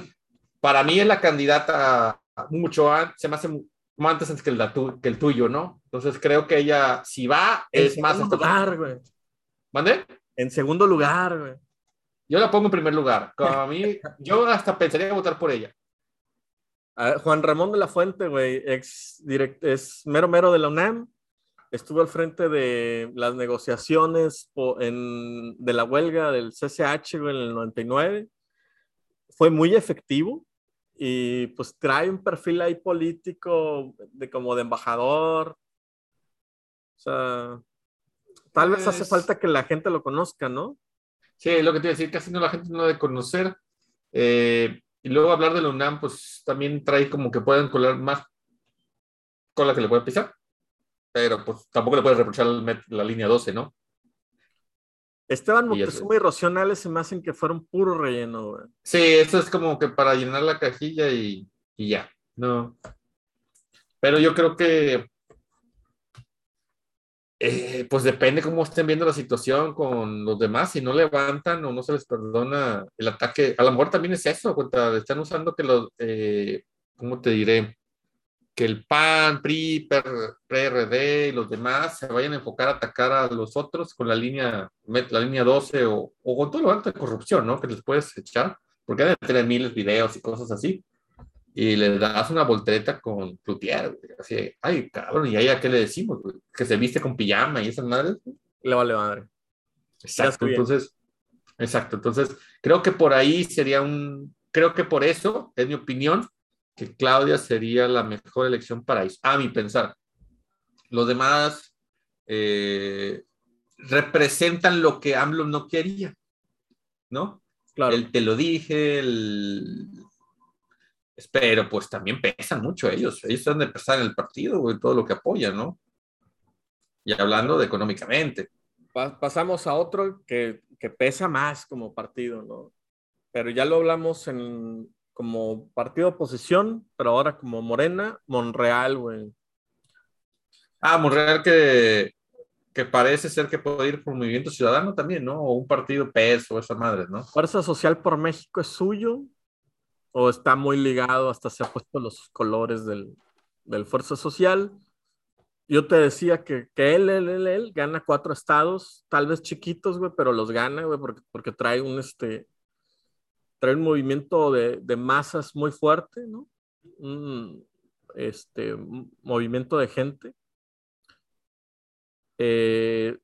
para mí es la candidata mucho antes, se me hace antes que el, que el tuyo, ¿no? Entonces creo que ella, si va, en es más... segundo lugar, güey. ¿Mande? En segundo lugar, güey. Yo la pongo en primer lugar. Como a mí, yo hasta pensaría votar por ella. Juan Ramón de la Fuente, güey, ex direct, es mero mero de la UNAM. Estuvo al frente de las negociaciones en- de la huelga del CCH güey, en el 99. Fue muy efectivo y pues trae un perfil ahí político de como de embajador. O sea, tal vez hace Pues- falta que la gente lo conozca, ¿no? Sí, es lo que te iba a decir, casi no la gente no debe conocer. Eh, y luego hablar de la UNAM, pues también trae como que pueden colar más cola que le puede pisar. Pero pues tampoco le puedes reprochar la línea 12, ¿no? Esteban. Moctezuma y Rocío Nale se me hacen que fueron puro relleno, güey. Sí, eso es como que para llenar la cajilla y, y ya. No. Pero yo creo que, eh, pues depende cómo estén viendo la situación con los demás. Si no levantan o no se les perdona el ataque, a lo mejor también es eso, cuenta, están usando que los, eh, ¿cómo te diré? Que el PAN, PRI, PRD y los demás se vayan a enfocar a atacar a los otros con la línea, la línea 12 o, o con todo lo alto de corrupción, ¿no? Que les puedes echar, porque hay de tener miles de videos y cosas así. Y le das una voltereta con Cloutier, así, ay, cabrón, ¿y ahí a qué le decimos? Que se viste con pijama y esas madres. Le vale madre. Exacto, entonces, exacto, entonces creo que por ahí sería un, creo que por eso, es mi opinión, que Claudia sería la mejor elección para eso, a mi pensar. Los demás eh, representan lo que AMLO no quería, ¿no? Claro. El te lo dije, el... Pero pues también pesan mucho ellos, ellos están de pesar en el partido y todo lo que apoyan, ¿no? Y hablando de económicamente. Pasamos a otro que, que pesa más como partido, ¿no? Pero ya lo hablamos en, como partido de oposición, pero ahora como Morena, Monreal, güey. Ah, Monreal que, que parece ser que puede ir por Movimiento Ciudadano también, ¿no? O un partido PES o esa madre, ¿no? Fuerza Social por México es suyo o está muy ligado, hasta se ha puesto los colores del, del Fuerza Social. Yo te decía que, que él, él, él, él, gana cuatro estados, tal vez chiquitos, güey, pero los gana, güey, porque, porque trae un, este, trae un movimiento de, de masas muy fuerte, ¿no? Un este, movimiento de gente. Eh,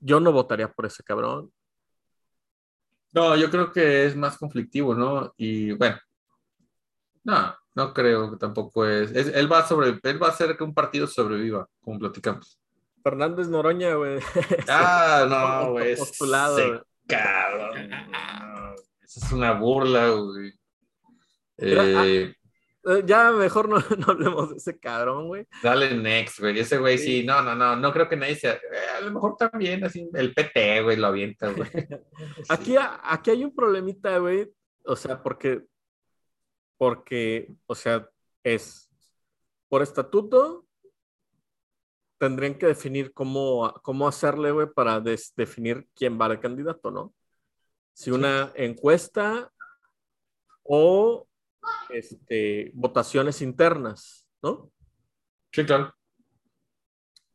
yo no votaría por ese cabrón. No, yo creo que es más conflictivo, ¿no? Y bueno, no, no creo que tampoco es. es él, va a sobre, él va a hacer que un partido sobreviva, como platicamos. Fernández Noroña, güey. Ah, no, güey. Postulado. Cabrón es una burla, güey. Ah, eh, eh, ya mejor no, no, hablemos de ese cabrón, güey. Dale next, güey. Ese güey sí. no, no, no, no creo que nadie sea. Eh, a lo mejor también, así, el PT, güey, lo avienta, güey. aquí, aquí hay un problemita, güey. O sea, porque, porque, o sea, es por estatuto, tendrían que definir cómo, cómo hacerle, güey, para definir quién va de candidato, ¿no? Si una encuesta o este, votaciones internas, ¿no? Sí, claro.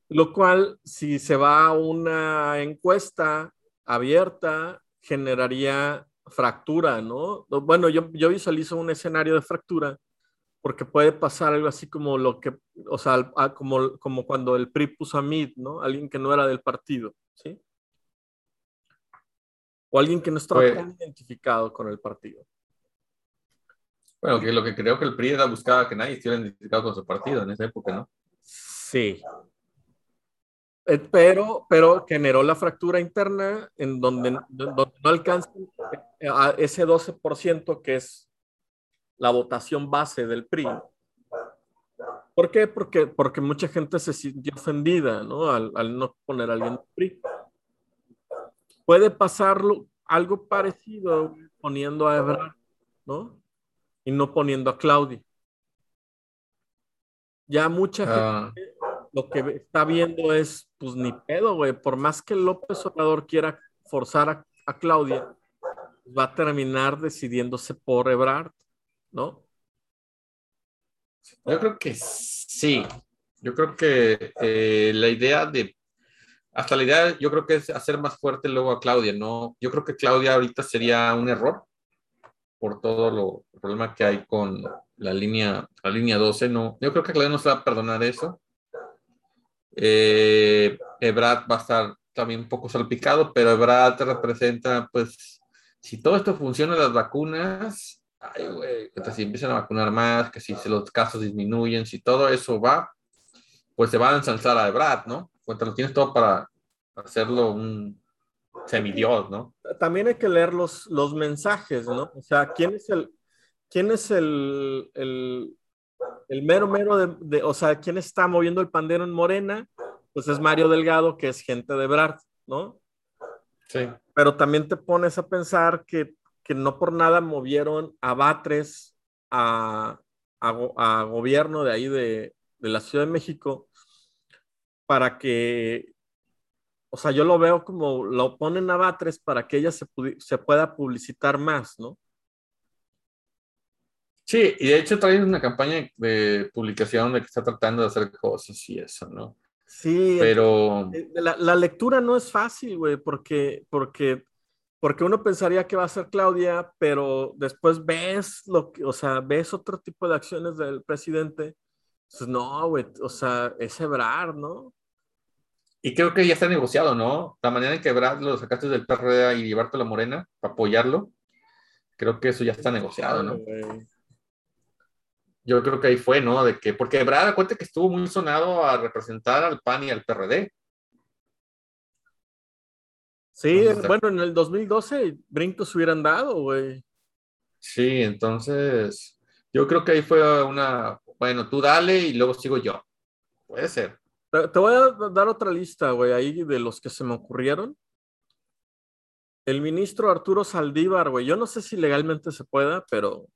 Lo cual, si se va a una encuesta abierta, generaría fractura, ¿no? Bueno, yo, yo visualizo un escenario de fractura porque puede pasar algo así como lo que, o sea, como, como cuando el PRI puso a Mid, ¿no? Alguien que no era del partido, ¿sí? O alguien que no estaba pues tan identificado con el partido. Bueno, que lo que creo que el PRI era buscaba que nadie estuviera identificado con su partido en esa época, ¿no? Sí. Eh, pero, pero generó la fractura interna en donde, donde no alcanza a ese 12% que es la votación base del PRI. ¿Por qué? Porque, porque mucha gente se sintió ofendida, ¿no? Al, al no poner a alguien del PRI puede pasarlo algo parecido poniendo a Ebrard, ¿no? Y no poniendo a Claudia. Ya mucha ah. gente lo que está viendo es, pues ni pedo, güey. Por más que López Obrador quiera forzar a, a Claudia, va a terminar decidiéndose por Ebrard, ¿no? Yo creo que sí. Yo creo que eh, la idea de hasta la idea, yo creo que es hacer más fuerte luego a Claudia, ¿no? Yo creo que Claudia ahorita sería un error por todo lo el problema que hay con la línea, la línea 12, no. Yo creo que Claudia no se va a perdonar eso. Eh, Ebrad va a estar también un poco salpicado, pero Ebrad representa, pues, si todo esto funciona, las vacunas, ay, güey, si empiezan a vacunar más, que si los casos disminuyen, si todo eso va, pues se va a ensalzar a Ebrad, ¿no? Cuando lo tienes todo para hacerlo un semidios, ¿no? También hay que leer los, los mensajes, ¿no? O sea, ¿quién es el, quién es el, el, el mero mero de, o sea, quién está moviendo el pandero en Morena? Pues es Mario Delgado, que es gente de Brad, ¿no? Sí. Pero también te pones a pensar que, que no por nada movieron a Batres a, a, a gobierno de ahí de, de la Ciudad de México para que, o sea, yo lo veo como lo ponen a Batres para que ella se, se pueda publicitar más, ¿no? Sí, y de hecho trae una campaña de publicación de que está tratando de hacer cosas y eso, ¿no? Sí, pero... Eh, la, la lectura no es fácil, güey, porque, porque, porque uno pensaría que va a ser Claudia, pero después ves lo que, o sea, ves otro tipo de acciones del presidente. Pues no, güey, o sea, es Ebrard, ¿no? Y creo que ya está negociado, ¿no? La manera en que Ebrard lo sacaste del PRD y llevarte a la Morena para apoyarlo, creo que eso ya está negociado, ¿no? yo creo que ahí fue, ¿no? De que, porque Brad, cuenta que estuvo muy sonado a representar al PAN y al PRD. Sí, bueno, en el 2012 brincos hubieran dado, güey. Sí, entonces yo creo que ahí fue una, bueno, tú dale y luego sigo yo. Puede ser. Te, te voy a dar otra lista, güey, ahí de los que se me ocurrieron. El ministro Arturo Saldívar, güey, yo no sé si legalmente se pueda, pero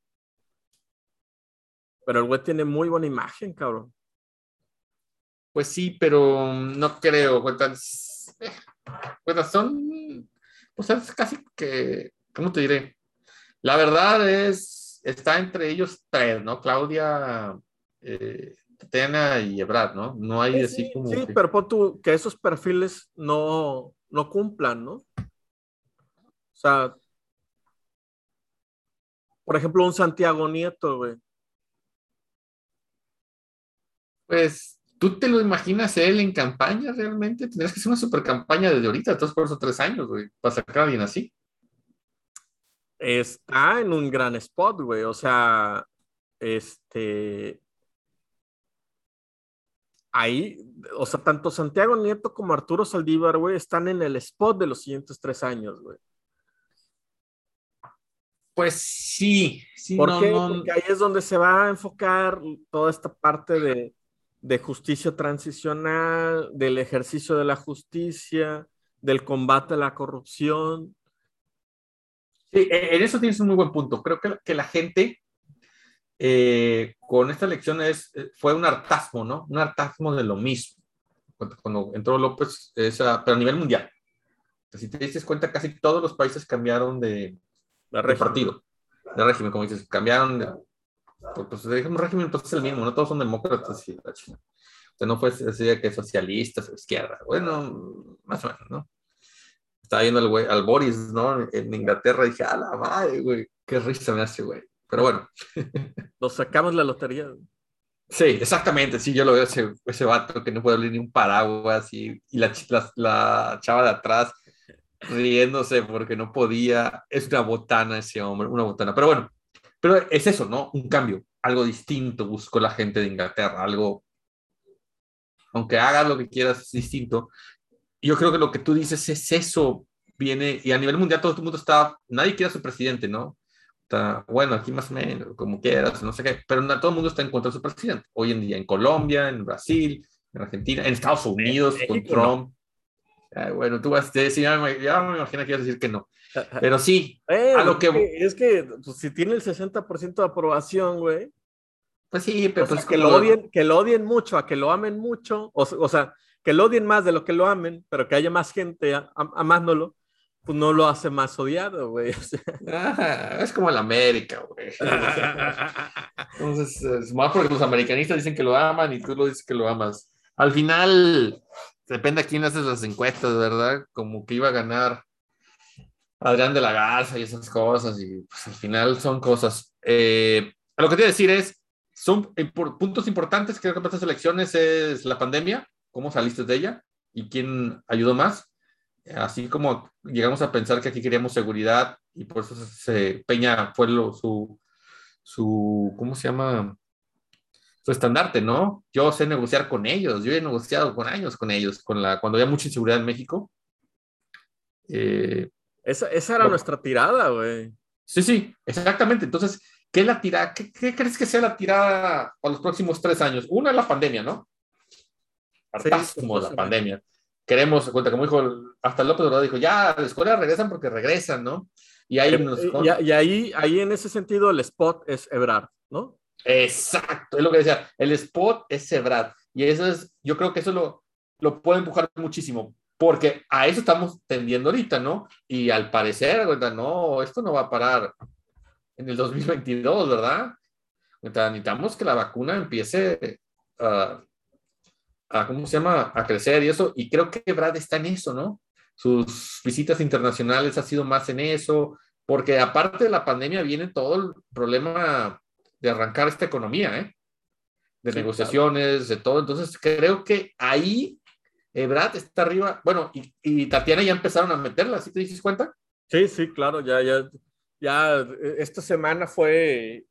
pero el güey tiene muy buena imagen, cabrón. Pues sí, pero no creo, güey. Pues son, pues es casi que, ¿cómo te diré? La verdad es, está entre ellos tres, ¿no? Claudia, eh, Tena y Ebrard, ¿no? No hay así como. Sí, pero pon tú que esos perfiles no, no cumplan, ¿no? O sea, por ejemplo, un Santiago Nieto, güey. Pues, ¿tú te lo imaginas él en campaña realmente? Tendrías que hacer una super campaña desde ahorita, todos por esos tres años, güey, para sacar a alguien así. Está en un gran spot, güey. O sea, este. Ahí, o sea, tanto Santiago Nieto como Arturo Saldívar, güey, están en el spot de los siguientes tres años, güey. Pues sí, sí. ¿Por qué? Porque ahí es donde se va a enfocar toda esta parte de, de justicia transicional, del ejercicio de la justicia, del combate a la corrupción. Sí, e, en eso tienes un muy buen punto. Creo que, que la gente eh, con esta elección es, eh, fue un hartazgo, ¿no? Un hartazgo de lo mismo. Cuando, entró López, esa, pero a nivel mundial. Si te dices cuenta, casi todos los países cambiaron de, de partido, de régimen, como dices, cambiaron de, pues un régimen pues es el mismo, no todos son demócratas y la O sea, no fue así que socialistas o izquierda, bueno, más o menos, ¿no? Estaba viendo al, güey, al Boris, ¿no? En Inglaterra dije, a la madre, güey, qué risa me hace, güey. Pero bueno. Nos sacamos la lotería. Sí, exactamente, sí, yo lo veo ese, ese vato que no puede abrir ni un paraguas y, y la, la, la chava de atrás riéndose porque no podía. Es una botana ese hombre, una botana. Pero bueno, pero es eso, ¿no? Un cambio, algo distinto buscó la gente de Inglaterra, algo, aunque hagas lo que quieras, es distinto. Yo creo que lo que tú dices es eso, viene, y a nivel mundial todo el mundo está, nadie quiere ser presidente, ¿no? Está, bueno, aquí más o menos, como quieras, no sé qué, pero no, todo el mundo está en contra de su presidente. Hoy en día en Colombia, en Brasil, en Argentina, en Estados Unidos, con Trump. bueno, tú vas a decir, ya me, ya me imagino que ibas a decir que no. Pero sí, a lo que... Es que pues, si tiene el 60% de aprobación, güey. Pues sí, pero pues que, lo odien, que lo odien mucho, a que lo amen mucho, o, o, sea, que lo odien más de lo que lo amen, pero que haya más gente amándolo, pues no lo hace más odiado, güey. es como el América, güey. Entonces, es más porque los americanistas dicen que lo aman y tú lo dices que lo amas. Al final, depende a quién haces las encuestas, ¿verdad? Como que iba a ganar Adrián de la Garza y esas cosas, y pues al final son cosas. Eh, lo que quiero decir es, son puntos importantes, creo que para estas elecciones es la pandemia, cómo saliste de ella y quién ayudó más. Así como llegamos a pensar que aquí queríamos seguridad y por eso se, Peña fue lo, su, su, ¿cómo se llama? Su estandarte, ¿no? Yo sé negociar con ellos, yo he negociado con años con ellos, con la, cuando había mucha inseguridad en México. Eh, esa, era nuestra tirada, güey. Sí, sí, exactamente. Entonces, ¿qué es la tirada? ¿Qué, crees que sea la tirada para los próximos tres años? Una es la pandemia, ¿no? Hartazgo la pandemia. Queremos, cuenta, como dijo, hasta López Obrador dijo, ya, las escuelas regresan porque regresan, ¿no? Y ahí, y, ahí, ahí en ese sentido el spot es Ebrard, ¿no? Exacto, es lo que decía. El spot es Sebrat. Y eso es, yo creo que eso lo, lo puede empujar muchísimo, porque a eso estamos tendiendo ahorita, ¿no? Y al parecer. No, esto no va a parar en el 2022, ¿verdad? Necesitamos que la vacuna empiece a, a, ¿cómo se llama?, a crecer y eso. Y creo que Brad está en eso, ¿no? Sus visitas internacionales ha sido más en eso, porque aparte de la pandemia viene todo el problema de arrancar esta economía, ¿eh? De negociaciones, de todo. Entonces, creo que ahí Brad está arriba. Bueno, y, y, Tatiana ya empezaron a meterla, ¿sí te dices cuenta? Sí, sí, claro, ya, ya, ya, esta semana fue,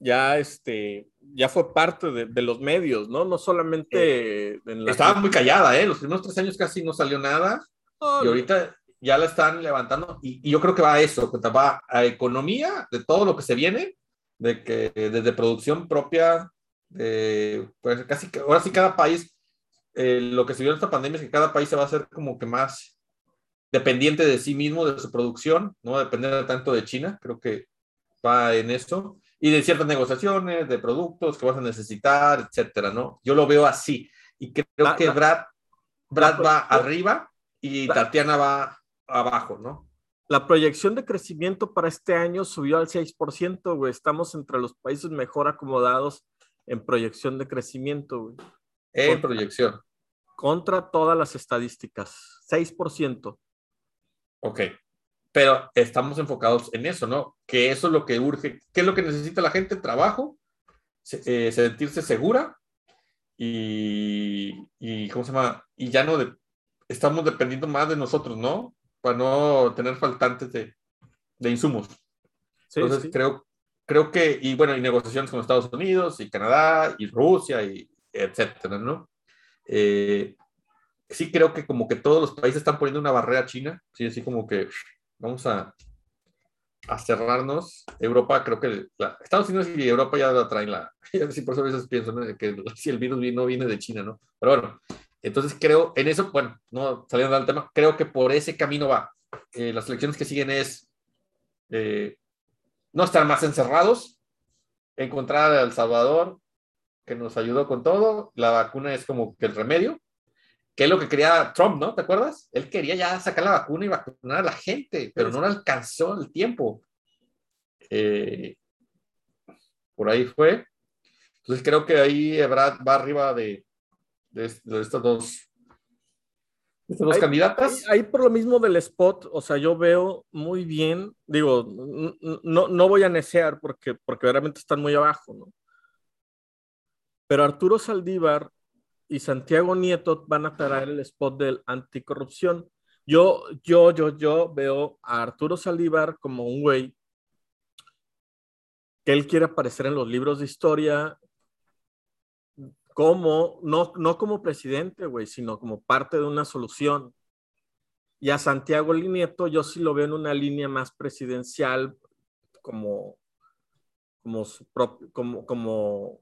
ya, este, ya fue parte de, de los medios, ¿no? No solamente... Eh, en la... Estaba muy callada, ¿eh? Los primeros tres años casi no salió nada. Oh, y ahorita ya la están levantando y, y, yo creo que va a eso, va a economía de todo lo que se viene, de que desde producción propia, de, pues casi, ahora sí cada país eh, lo que se vio en esta pandemia es que cada país se va a hacer como que más dependiente de sí mismo, de su producción, no depender tanto de China, creo que va en eso, y de ciertas negociaciones, de productos que vas a necesitar, etcétera, ¿no? Yo lo veo así, y creo la, que Brad, Brad la, va arriba y Tatiana va abajo, ¿no? La proyección de crecimiento para este año subió al 6%, güey. Estamos entre los países mejor acomodados en proyección de crecimiento, güey. En contra, proyección. Contra todas las estadísticas. 6%. Ok. Pero estamos enfocados en eso, ¿no? Que eso es lo que urge. ¿Qué es lo que necesita la gente? Trabajo, eh, sentirse segura y, y, ¿cómo se llama? Y ya no de, estamos dependiendo más de nosotros, ¿no? Para no tener faltantes de, de insumos. Sí, Entonces, sí. creo, creo que, y bueno, y negociaciones con Estados Unidos y Canadá y Rusia y etcétera, ¿no? Eh, sí creo que como que todos los países están poniendo una barrera china, sí, así como que vamos a, a cerrarnos. Europa, creo que Estados Unidos y Europa ya la traen la, sí, por eso a veces pienso que si el virus no viene de China, ¿no? Pero bueno, entonces creo, en eso, bueno, no saliendo del tema, creo que por ese camino va. Eh, las elecciones que siguen es eh, no estar más encerrados, encontrar a El Salvador, que nos ayudó con todo. La vacuna es como que el remedio, que es lo que quería Trump, ¿no? ¿Te acuerdas? Él quería ya sacar la vacuna y vacunar a la gente, pero no le alcanzó el tiempo. Eh, por ahí fue. Entonces creo que ahí Brad va arriba de, de, de estas dos, ahí, candidatas. Ahí, ahí, por lo mismo del spot, o sea, yo veo muy bien, digo, no, no voy a necear porque, porque realmente están muy abajo, ¿no? Pero Arturo Saldívar y Santiago Nieto van a traer el spot del anticorrupción. Yo, yo, yo, yo veo a Arturo Saldívar como un güey que él quiere aparecer en los libros de historia como, no, no como presidente, güey, sino como parte de una solución. Y a Santiago Nieto yo sí lo veo en una línea más presidencial, como, como, su propio, como, como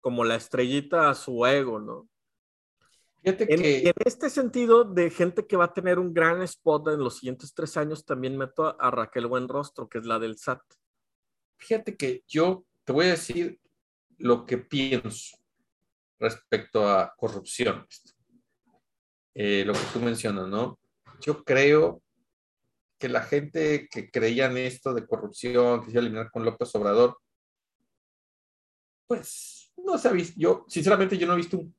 como la estrellita a su ego, ¿no? Fíjate en, que... en, este sentido, de gente que va a tener un gran spot en los siguientes tres años, también meto a, Raquel Buenrostro, que es la del SAT. Fíjate que yo te voy a decir lo que pienso respecto a corrupción. Eh, lo que tú mencionas, ¿no? Yo creo que la gente que creía en esto de corrupción, que se iba a eliminar con López Obrador, pues no se ha visto, yo sinceramente yo no he visto un,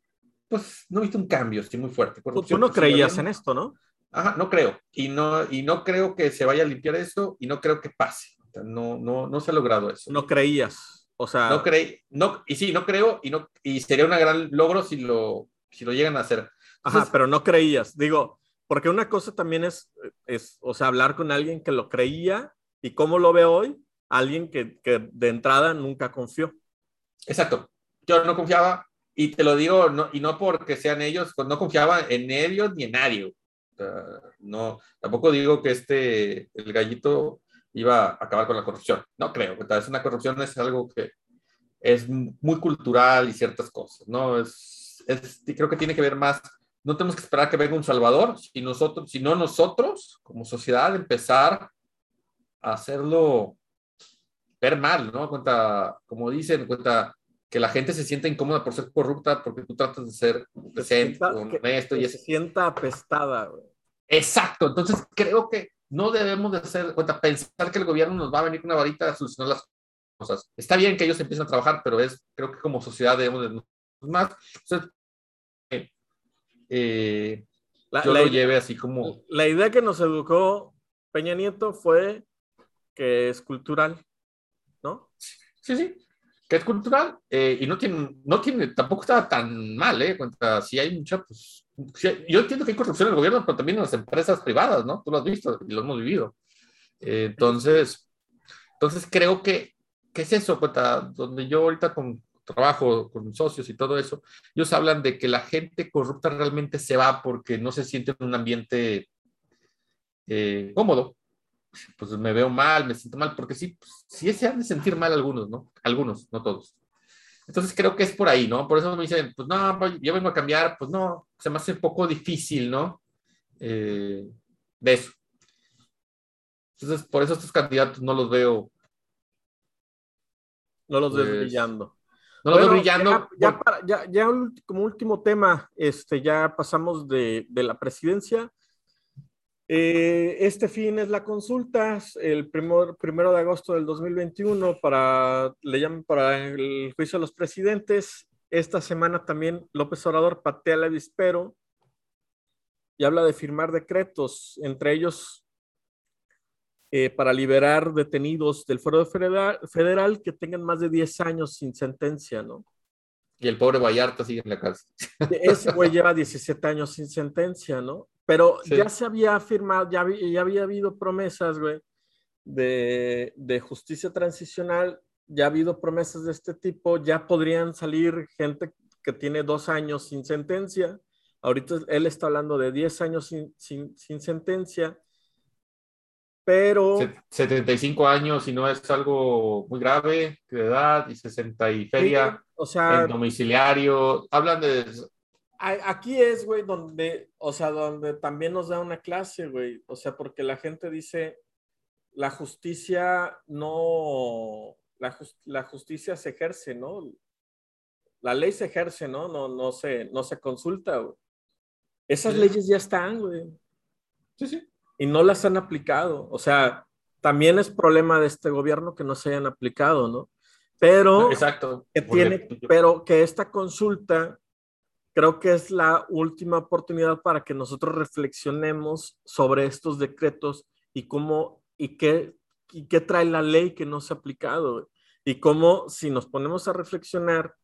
pues no he visto un cambio así muy fuerte. Tú no creías en esto, ¿no? Ajá, no creo. Y no, y no creo que se vaya a limpiar eso y no creo que pase. No, no, no se ha logrado eso. No creías. O sea. No creí, no, y sí, no creo, y no, y sería un gran logro si lo, si lo llegan a hacer. Entonces, Ajá, pero no creías. Digo, porque una cosa también es, es, o sea, hablar con alguien que lo creía y cómo lo ve hoy, alguien que, que de entrada nunca confió. Exacto yo no confiaba, y te lo digo, y no porque sean ellos, pues no confiaba en ellos ni en nadie. no, tampoco digo que este, el gallito iba a acabar con la corrupción. No creo, es una corrupción es algo que es muy cultural y ciertas cosas, ¿no? Es, es, creo que tiene que ver más, no tenemos que esperar que venga un salvador, si nosotros, sino nosotros, como sociedad, empezar a hacerlo ver mal, ¿no? Cuenta, como dicen, cuenta que la gente se sienta incómoda por ser corrupta porque tú tratas de ser decente, honesto y se sienta apestada. Güey. Exacto, entonces creo que no debemos de hacer cuenta, pensar que el gobierno nos va a venir con una varita a solucionar las cosas. Está bien que ellos empiecen a trabajar, pero es, creo que como sociedad debemos de más. Entonces, eh, la, yo lo lleve así como... La idea que nos educó Peña Nieto fue que es cultural, ¿no? Sí, sí, que es cultural eh, y no tiene, no tiene, tampoco está tan mal, ¿eh? Cuenta, si hay mucha, pues, yo entiendo que hay corrupción en el gobierno, pero también en las empresas privadas, ¿no? Tú lo has visto y lo hemos vivido. Eh, entonces, entonces creo que, ¿qué es eso? Cuenta, donde yo ahorita con, trabajo con socios y todo eso, ellos hablan de que la gente corrupta realmente se va porque no se siente en un ambiente eh, cómodo. Pues me veo mal, me siento mal, porque sí, pues, sí se han de sentir mal algunos, ¿no? Algunos, no todos. Entonces creo que es por ahí, ¿no? Por eso me dicen, pues no, yo vengo a cambiar, pues no, se me hace un poco difícil, ¿no? Eh, de eso. Entonces, por eso estos candidatos no los veo. No los veo pues, brillando. No bueno, brillando. Ya, ya, ya, como último tema, este, ya pasamos de, de la presidencia. Eh, este fin es la consulta, el primer, primero de agosto del 2021, para, le llaman para el juicio de los presidentes. Esta semana también López Obrador patea el avispero y habla de firmar decretos, entre ellos eh, para liberar detenidos del fuero federal, federal, que tengan más de 10 años sin sentencia, ¿no? Y el pobre Vallarta sigue en la cárcel. Ese güey lleva 17 años sin sentencia, ¿no? Pero ya se había firmado, ya, ya había habido promesas, güey, de, de, justicia transicional, ya ha habido promesas de este tipo, ya podrían salir gente que tiene dos años sin sentencia. Ahorita él está hablando de 10 años sin, sin, sin sentencia pero... 75 años y no es algo muy grave de edad y 60 y feria o sea, en domiciliario. Hablan de... Aquí es, güey, donde, o sea, donde también nos da una clase, güey. O sea, porque la gente dice, la justicia no, la, la justicia se ejerce, ¿no? La ley se ejerce, ¿no? No, no, se, no se consulta, güey. Esas leyes ya están, güey. Sí, sí y no las han aplicado. O sea, también es problema de este gobierno que no se hayan aplicado, ¿no? Pero, Exacto. Que tiene, pero que esta consulta creo que es la última oportunidad para que nosotros reflexionemos sobre estos decretos y cómo y qué, y qué trae la ley que no se ha aplicado. Y cómo si nos ponemos a reflexionar,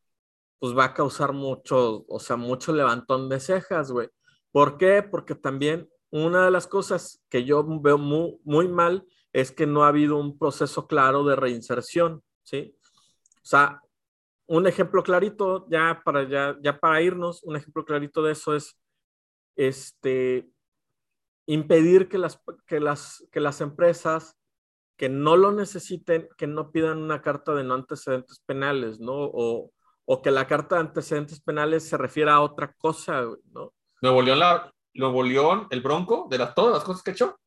pues va a causar mucho, o sea, mucho levantón de cejas, güey. ¿Por qué? Porque también una de las cosas que yo veo muy, muy mal es que no ha habido un proceso claro de reinserción, ¿sí? O sea, un ejemplo clarito, ya para, ya, ya para irnos, un ejemplo clarito de eso es este, impedir que las, que, las, que las empresas que no lo necesiten, que no pidan una carta de no antecedentes penales, ¿no? O, o que la carta de antecedentes penales se refiera a otra cosa, ¿no? Nuevo León la, Nuevo León, el Bronco, de las, todas las cosas que ha hecho,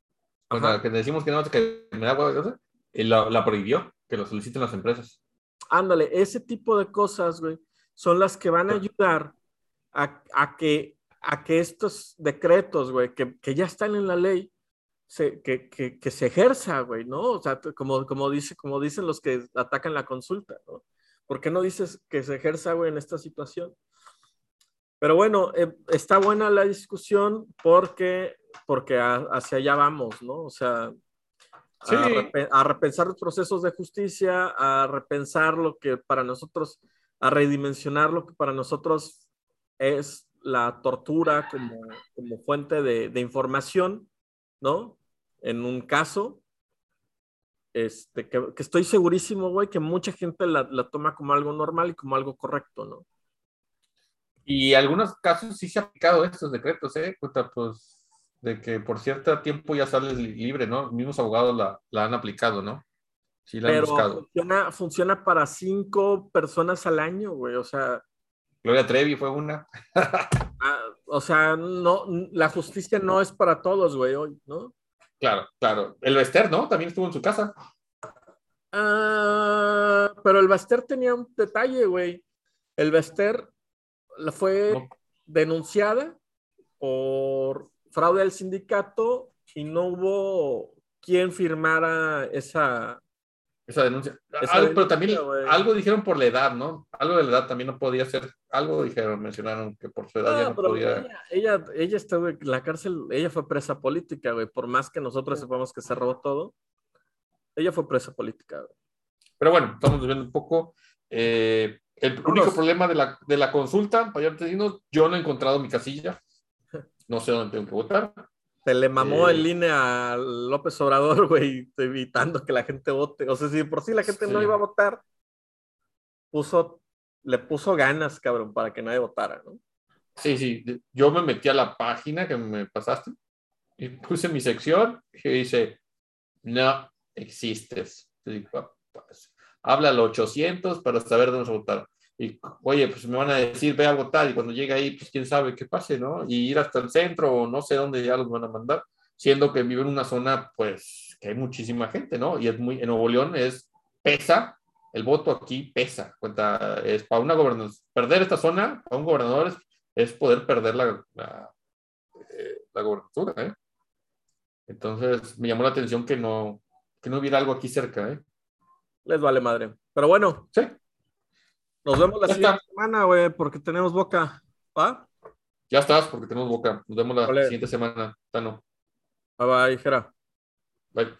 o sea, que decimos que no, que me da y la, la prohibió, que lo soliciten las empresas. Ándale, ese tipo de cosas, güey, son las que van a ayudar a, a que, a que estos decretos, güey, que, que, ya están en la ley, se, que, que, que, se ejerza, güey, ¿no? O sea, como, como, dice, como dicen los que atacan la consulta, ¿no? ¿Por qué no dices que se ejerza, güey, en esta situación? Pero bueno, eh, está buena la discusión porque, porque hacia allá vamos, ¿no? O sea, a, repensar los procesos de justicia, a repensar lo que para nosotros, a redimensionar lo que para nosotros es la tortura como, como fuente de, de información, ¿no? En un caso, este, que, que estoy segurísimo, güey, que mucha gente la, la, toma como algo normal y como algo correcto, ¿no? Y algunos casos sí se ha aplicado estos decretos, ¿eh? pues de que por cierto tiempo ya sales libre, ¿no? Mismos abogados la, la han aplicado, ¿no? Sí, la Pero han buscado. Funciona, funciona para cinco personas al año, güey, o sea. Gloria Trevi fue una. Ah, o sea, no, la justicia no es para todos, güey, hoy, ¿no? Claro, claro. El Vester, ¿no? También estuvo en su casa. Ah, pero el Baster tenía un detalle, güey. El Baster la fue No. denunciada por fraude al sindicato y no hubo quien firmara esa. Esa denuncia. Esa Algo- pero también güey. algo dijeron por la edad, ¿no? Algo de la edad también no podía ser. Algo dijeron, mencionaron que por su edad ya No, no pero podía. ella, ella, ella estuvo en la cárcel, ella fue presa política, güey. Por más que nosotros sepamos que se robó todo, ella fue presa política, güey. Pero bueno, estamos viendo un poco. eh, el único problema de la, de la consulta, para ya yo no he encontrado mi casilla. No sé dónde tengo que votar. Se le mamó Eh. el INE a López Obrador, güey, evitando que la gente vote. O sea, si por sí la gente no iba a votar, puso, le puso ganas, cabrón, para que nadie votara, ¿no? Sí, sí. Yo me metí a la página que me pasaste y puse mi sección y dice, no existes. Y digo, "Ah, pues, habla al 800 para saber dónde votar. Y, oye, pues me van a decir, ve a votar y cuando llegue ahí, pues quién sabe qué pase, ¿no? Y ir hasta el centro o no sé dónde ya los van a mandar, siendo que vive en una zona, pues, que hay muchísima gente, ¿no? Y es muy, en Nuevo León es, pesa, el voto aquí pesa, cuenta, es para una gobernadora, perder esta zona, para un gobernador es, es poder perder la, la, eh, la gobernatura, ¿eh? Entonces, me llamó la atención que no, que no hubiera algo aquí cerca, ¿eh? Les vale madre. Pero bueno, Sí, nos vemos la Ya siguiente está. semana, güey, porque tenemos boca. ¿Va? ya estás, porque tenemos boca. Nos vemos la siguiente semana, Tano. Bye bye, Jera. Bye.